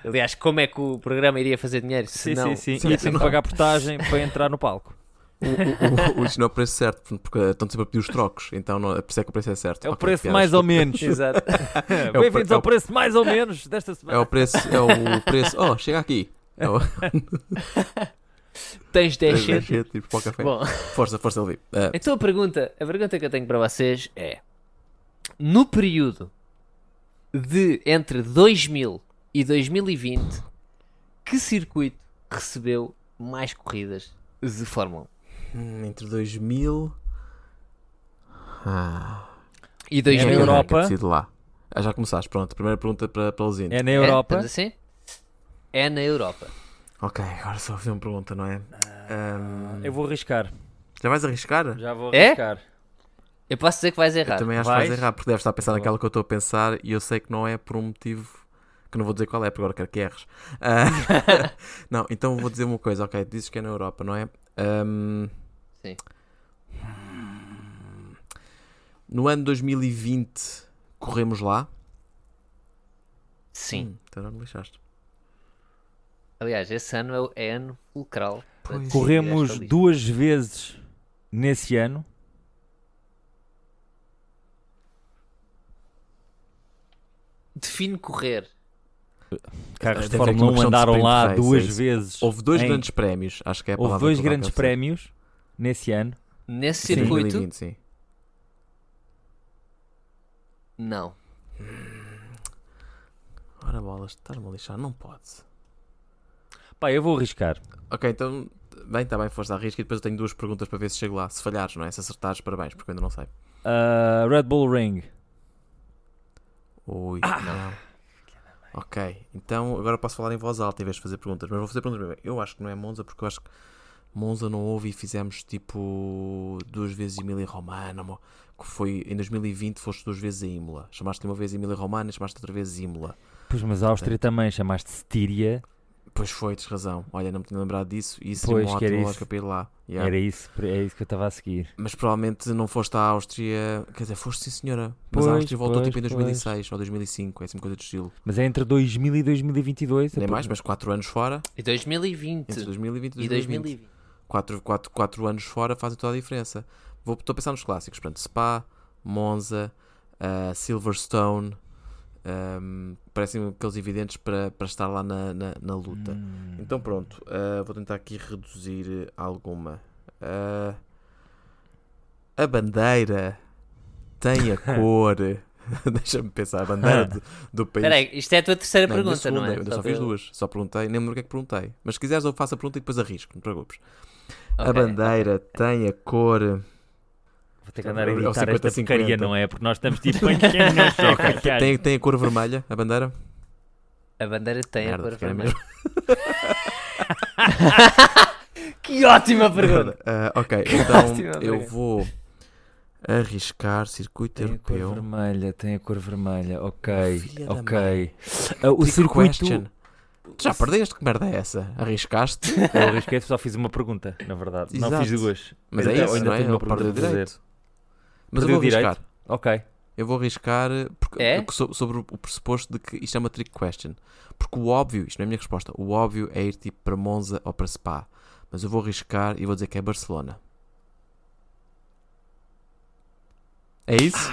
Aliás, como é que o programa iria fazer dinheiro se Sim, não... sim, sim. E tem que não. pagar portagem para entrar no palco. O, o, o, isto não é o preço certo, porque estão sempre a pedir os trocos, então não, por isso é que o preço é certo. É o Ok, preço piadas. mais ou menos. Exato. o Bem-vindos é ao o- preço mais ou menos desta semana. É o preço, é o preço. Oh, chega aqui. É Tens 10 é cêntimos. shit, tipo para o café. Bom, Força, força, Levi. Uh, então a pergunta, a pergunta que eu tenho para vocês é: no período de entre 2000 e 2020, que circuito recebeu mais corridas de Fórmula 1? hum, entre 2000 ah, E É 2000 na é Europa. Ah, já começaste, pronto. Primeira pergunta para, para Luzindo. É na É? Europa. Estamos assim? É na Europa. Ok, agora só fazer uma pergunta, não é? Ahm, Eu vou arriscar. Já vais arriscar? Já vou É? arriscar. Eu posso dizer que vais Eu errar. também acho que Vais? vais errar, porque deves estar a pensar Tá naquela que eu estou a pensar e eu sei que não é por um motivo que não vou dizer qual é, porque agora quero que erres. Ah, não, então vou dizer uma coisa, ok, dizes que é na Europa, não é? Ahm, Sim. No ano 2020 corremos lá? Sim. Hum, então não me lixaste. Aliás, esse ano é é ano fulcral. Corremos duas vezes nesse ano. Define correr. Carros de Fórmula uma 1 questão de andaram lá race, é duas isso. vezes. Houve dois em- grandes prémios, acho que é a Houve dois grandes prémios nesse ano. Nesse Sim, circuito, 2020, sim. não. Ora bolas, estás-me a lixar, não pode. Pá, eu vou arriscar. Ok, então, bem, está bem, foste à risca e depois eu tenho duas perguntas para ver se chego lá. Se falhares, não é? Se acertares, parabéns, porque eu ainda não sei. Ah, Red Bull Ring. Ui, Ah! não. Ok, então agora posso falar em voz alta em vez de fazer perguntas, mas vou fazer perguntas primeiro. Eu acho que não é Monza porque eu acho que Monza não houve e fizemos tipo duas vezes Emília Romana, que foi em 2020 foste duas vezes a Imola. Chamaste uma vez Emília Romana e chamaste outra vez Imola. Pois, mas a Áustria também chamaste Styria. Pois foi, tens razão. Olha, não me tinha lembrado disso e isso Pois, tinha uma ótima isso. lógica para ir lá. Yeah. Era isso, é isso que eu estava a seguir. Mas provavelmente não foste à Áustria. Quer dizer, foste sim, senhora. Mas a Pois, Áustria voltou pois, tipo em pois. 2006 ou 2005, é assim coisa de estilo. Mas é entre 2000 e 2022. Nem é mais, mas 4 anos fora. E 2020. Entre 2020 e E 2020. 2020. 4, 4, 4 anos fora fazem toda a diferença. Vou, estou a pensar nos clássicos. Portanto, Spa, Monza, ah, Silverstone. Ahm, parecem aqueles evidentes para, para estar lá na, na, na luta. Hum. Então pronto, ah, vou tentar aqui reduzir alguma. Ah, a bandeira tem a cor. Deixa-me pensar, a bandeira do, do país. Espera aí, isto é a tua terceira Não, pergunta, segunda, não é? ainda só Só fiz eu- duas, só perguntei, nem me lembro o que é que perguntei. Mas se quiseres, eu faço a pergunta e depois arrisco, não te preocupes. a Ok, bandeira tem a cor. Vou ter que andar a É editar esta 50-50. porcaria, não é? Porque nós estamos tipo em canhões, Ok, tem, tem a cor vermelha, a bandeira? A bandeira tem Merda, a cor vermelha. que ótima pergunta! Ah, ok, então Ótima eu pergunta. vou. Arriscar circuito Tem a cor europeu. vermelha, tem a cor vermelha. Ok, Filha ok. Ah, o Trick circuito. question. Tu já perdeste? Que merda é essa? Arriscaste? Eu arrisquei, só fiz uma pergunta, na verdade. Não Exato. fiz duas. Mas Ainda- é isso, ainda não é? tenho uma pergunta a fazer. direito. Mas eu vou direito? arriscar. Ok. Eu vou arriscar porque, É? so- sobre o pressuposto de que isto é uma trick question. Porque o óbvio, isto não é a minha resposta, o óbvio é ir tipo para Monza ou para Spa. Mas eu vou arriscar e vou dizer que é Barcelona. É isso?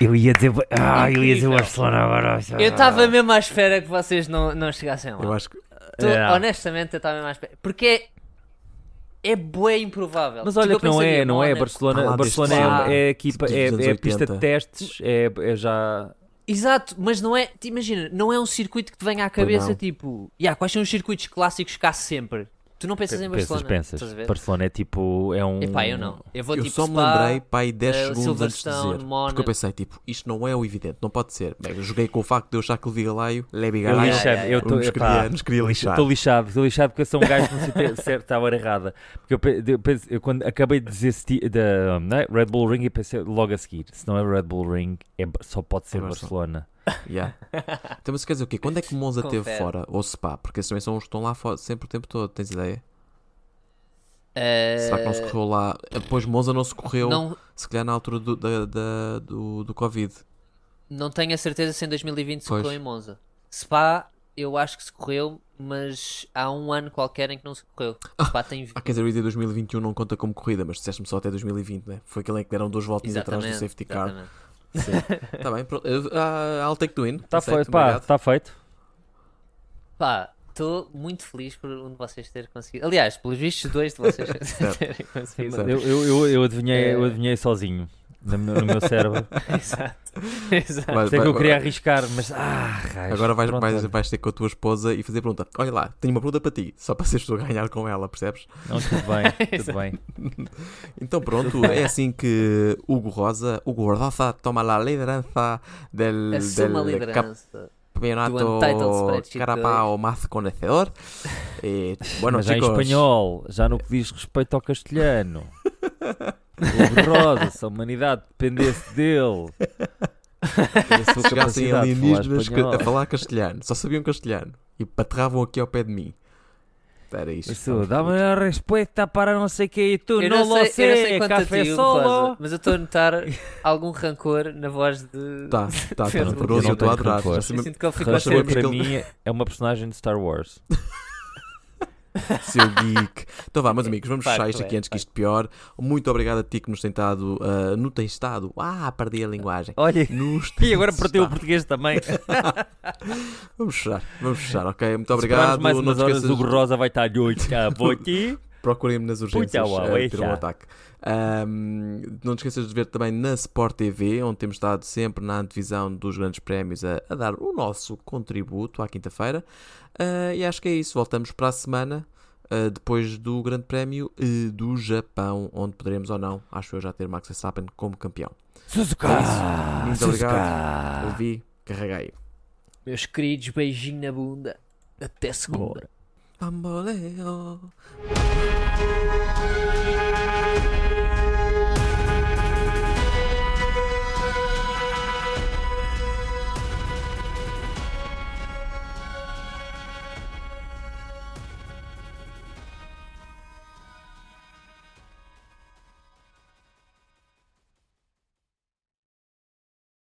Eu ia dizer. Ah, eu ia dizer. Barcelona agora. Eu estava mesmo à espera que vocês não, não chegassem lá. Eu acho que. Tô- É. Honestamente, eu estava mesmo à espera. Porque é, é bué improvável. Mas Tipo, olha que não pensaria, é, não é. Mónaco. Barcelona, lá Barcelona é, é a equipa, Dos é, é pista 80. de testes, é, é já. Exato, mas não é. Imagina, não é um circuito que te venha à cabeça tipo. Yeah, quais são os circuitos clássicos cá sempre? Tu não pensas em Pensas, Barcelona? pensas. Ver? Barcelona é tipo. É um. Epá, eu não. Eu vou Eu tipo só me Spa, lembrei, pá, aí 10 eh, segundos antes de dizer. Mónaco. Porque eu pensei, tipo, isto não é o evidente, não pode ser. Bem, eu joguei com o facto de eu achar que o Vigalaio, Levi Eu Galaio, lixei-me, eu tô- nos, epá, queria, nos queria lixar. Estou lixado, estou lixado porque eu sou um gajo que não sei ter- certo estava a hora errada. Porque eu, eu penso- eu quando acabei de dizer da né, Red Bull Ring, eu pensei logo a seguir: se não é Red Bull Ring, é, só pode ser É Barcelona. Yeah. Então, mas quer dizer o quê? Quando é que Monza esteve Confere. fora? Ou Spa? Porque esses também são os que estão lá fora sempre o tempo todo, tens ideia? Eh, Será que não se correu lá? Depois Monza não se correu, não, se calhar na altura do, da, da- do, do Covid. não tenho a certeza se em 2020 se Pois. correu em Monza. Spa, eu acho que se correu, mas há um ano qualquer em que não se correu. Spa tem. Ah, quer dizer, o ID 2021 não conta como corrida, mas disseste-me só até 2020, né? Foi aquele em que deram duas voltinhas atrás do safety car. exatamente. Sim. Tá bem, pronto. Ah, I'll take the win. Está feito, pá, está feito. Pá, estou muito feliz por um de vocês ter conseguido. Aliás, pelos vistos, dois de vocês terem conseguido. Eu, eu, eu, eu adivinhei, eu É. adivinhei sozinho no meu, no meu cérebro. Exato. Exato. Vai- Sei que vai- eu queria vai- arriscar, mas ah, raios. Agora vais, Pronto, vais, olha. vais ter com a tua esposa e fazer pergunta. Olha lá, tenho uma pergunta para ti, só para seres tu a ganhar com ela, percebes? Não, tudo bem, tudo bem. Então pronto, é assim que Hugo Rosa, Hugo Rosa toma a liderança del, Assuma a del liderança. Campeonato Spreadsheet Carapau más conhecedor. E, bueno, mas já em chicos, espanhol, já no que diz respeito ao castelhano. O Rosa, se a humanidade dependesse dele. se chegassem alienígenas a falar castelhano, só sabiam castelhano e paterravam aqui ao pé de mim. Era isto. Isso, Estamos dá-me a resposta para não sei o que e tu Eu não, não, sei, eu não sei sei, quanto a café ti, Hugo solo. Rosa, mas eu estou a notar algum rancor na voz de. Tá, tá, tá rancoroso, eu estou a adorar. Eu sinto que ele ficou a Rancor para mim é uma personagem de Star Wars. Seu geek. Então vá, meus amigos, vamos fechar isto aqui é, antes que isto pior. Muito obrigado a ti que nos tem estado. ah, no tem estado. Ah, perdi a linguagem. Olha, Nos e agora perdeu o português também. Vamos fechar, vamos fechar, ok? Muito obrigado. mais não umas te horas, esqueças- o Rosa vai estar de olho cá, vou aqui. Procurem-me nas urgências Puta, uau, é ter um ataque. Ahm, não te esqueças de ver também na Sport TV, onde temos estado sempre na antevisão dos grandes prémios a, a dar o nosso contributo à quinta-feira. Ah, e acho que é isso. Voltamos para a semana. ah, depois do Grande Prémio eh, do Japão, onde poderemos ou não, acho eu, já ter Max Verstappen como campeão. Suzuka! É isso. Muito obrigado. Ouvi, carrega aí. Meus queridos, beijinho na bunda. Até segunda. Bamboleo.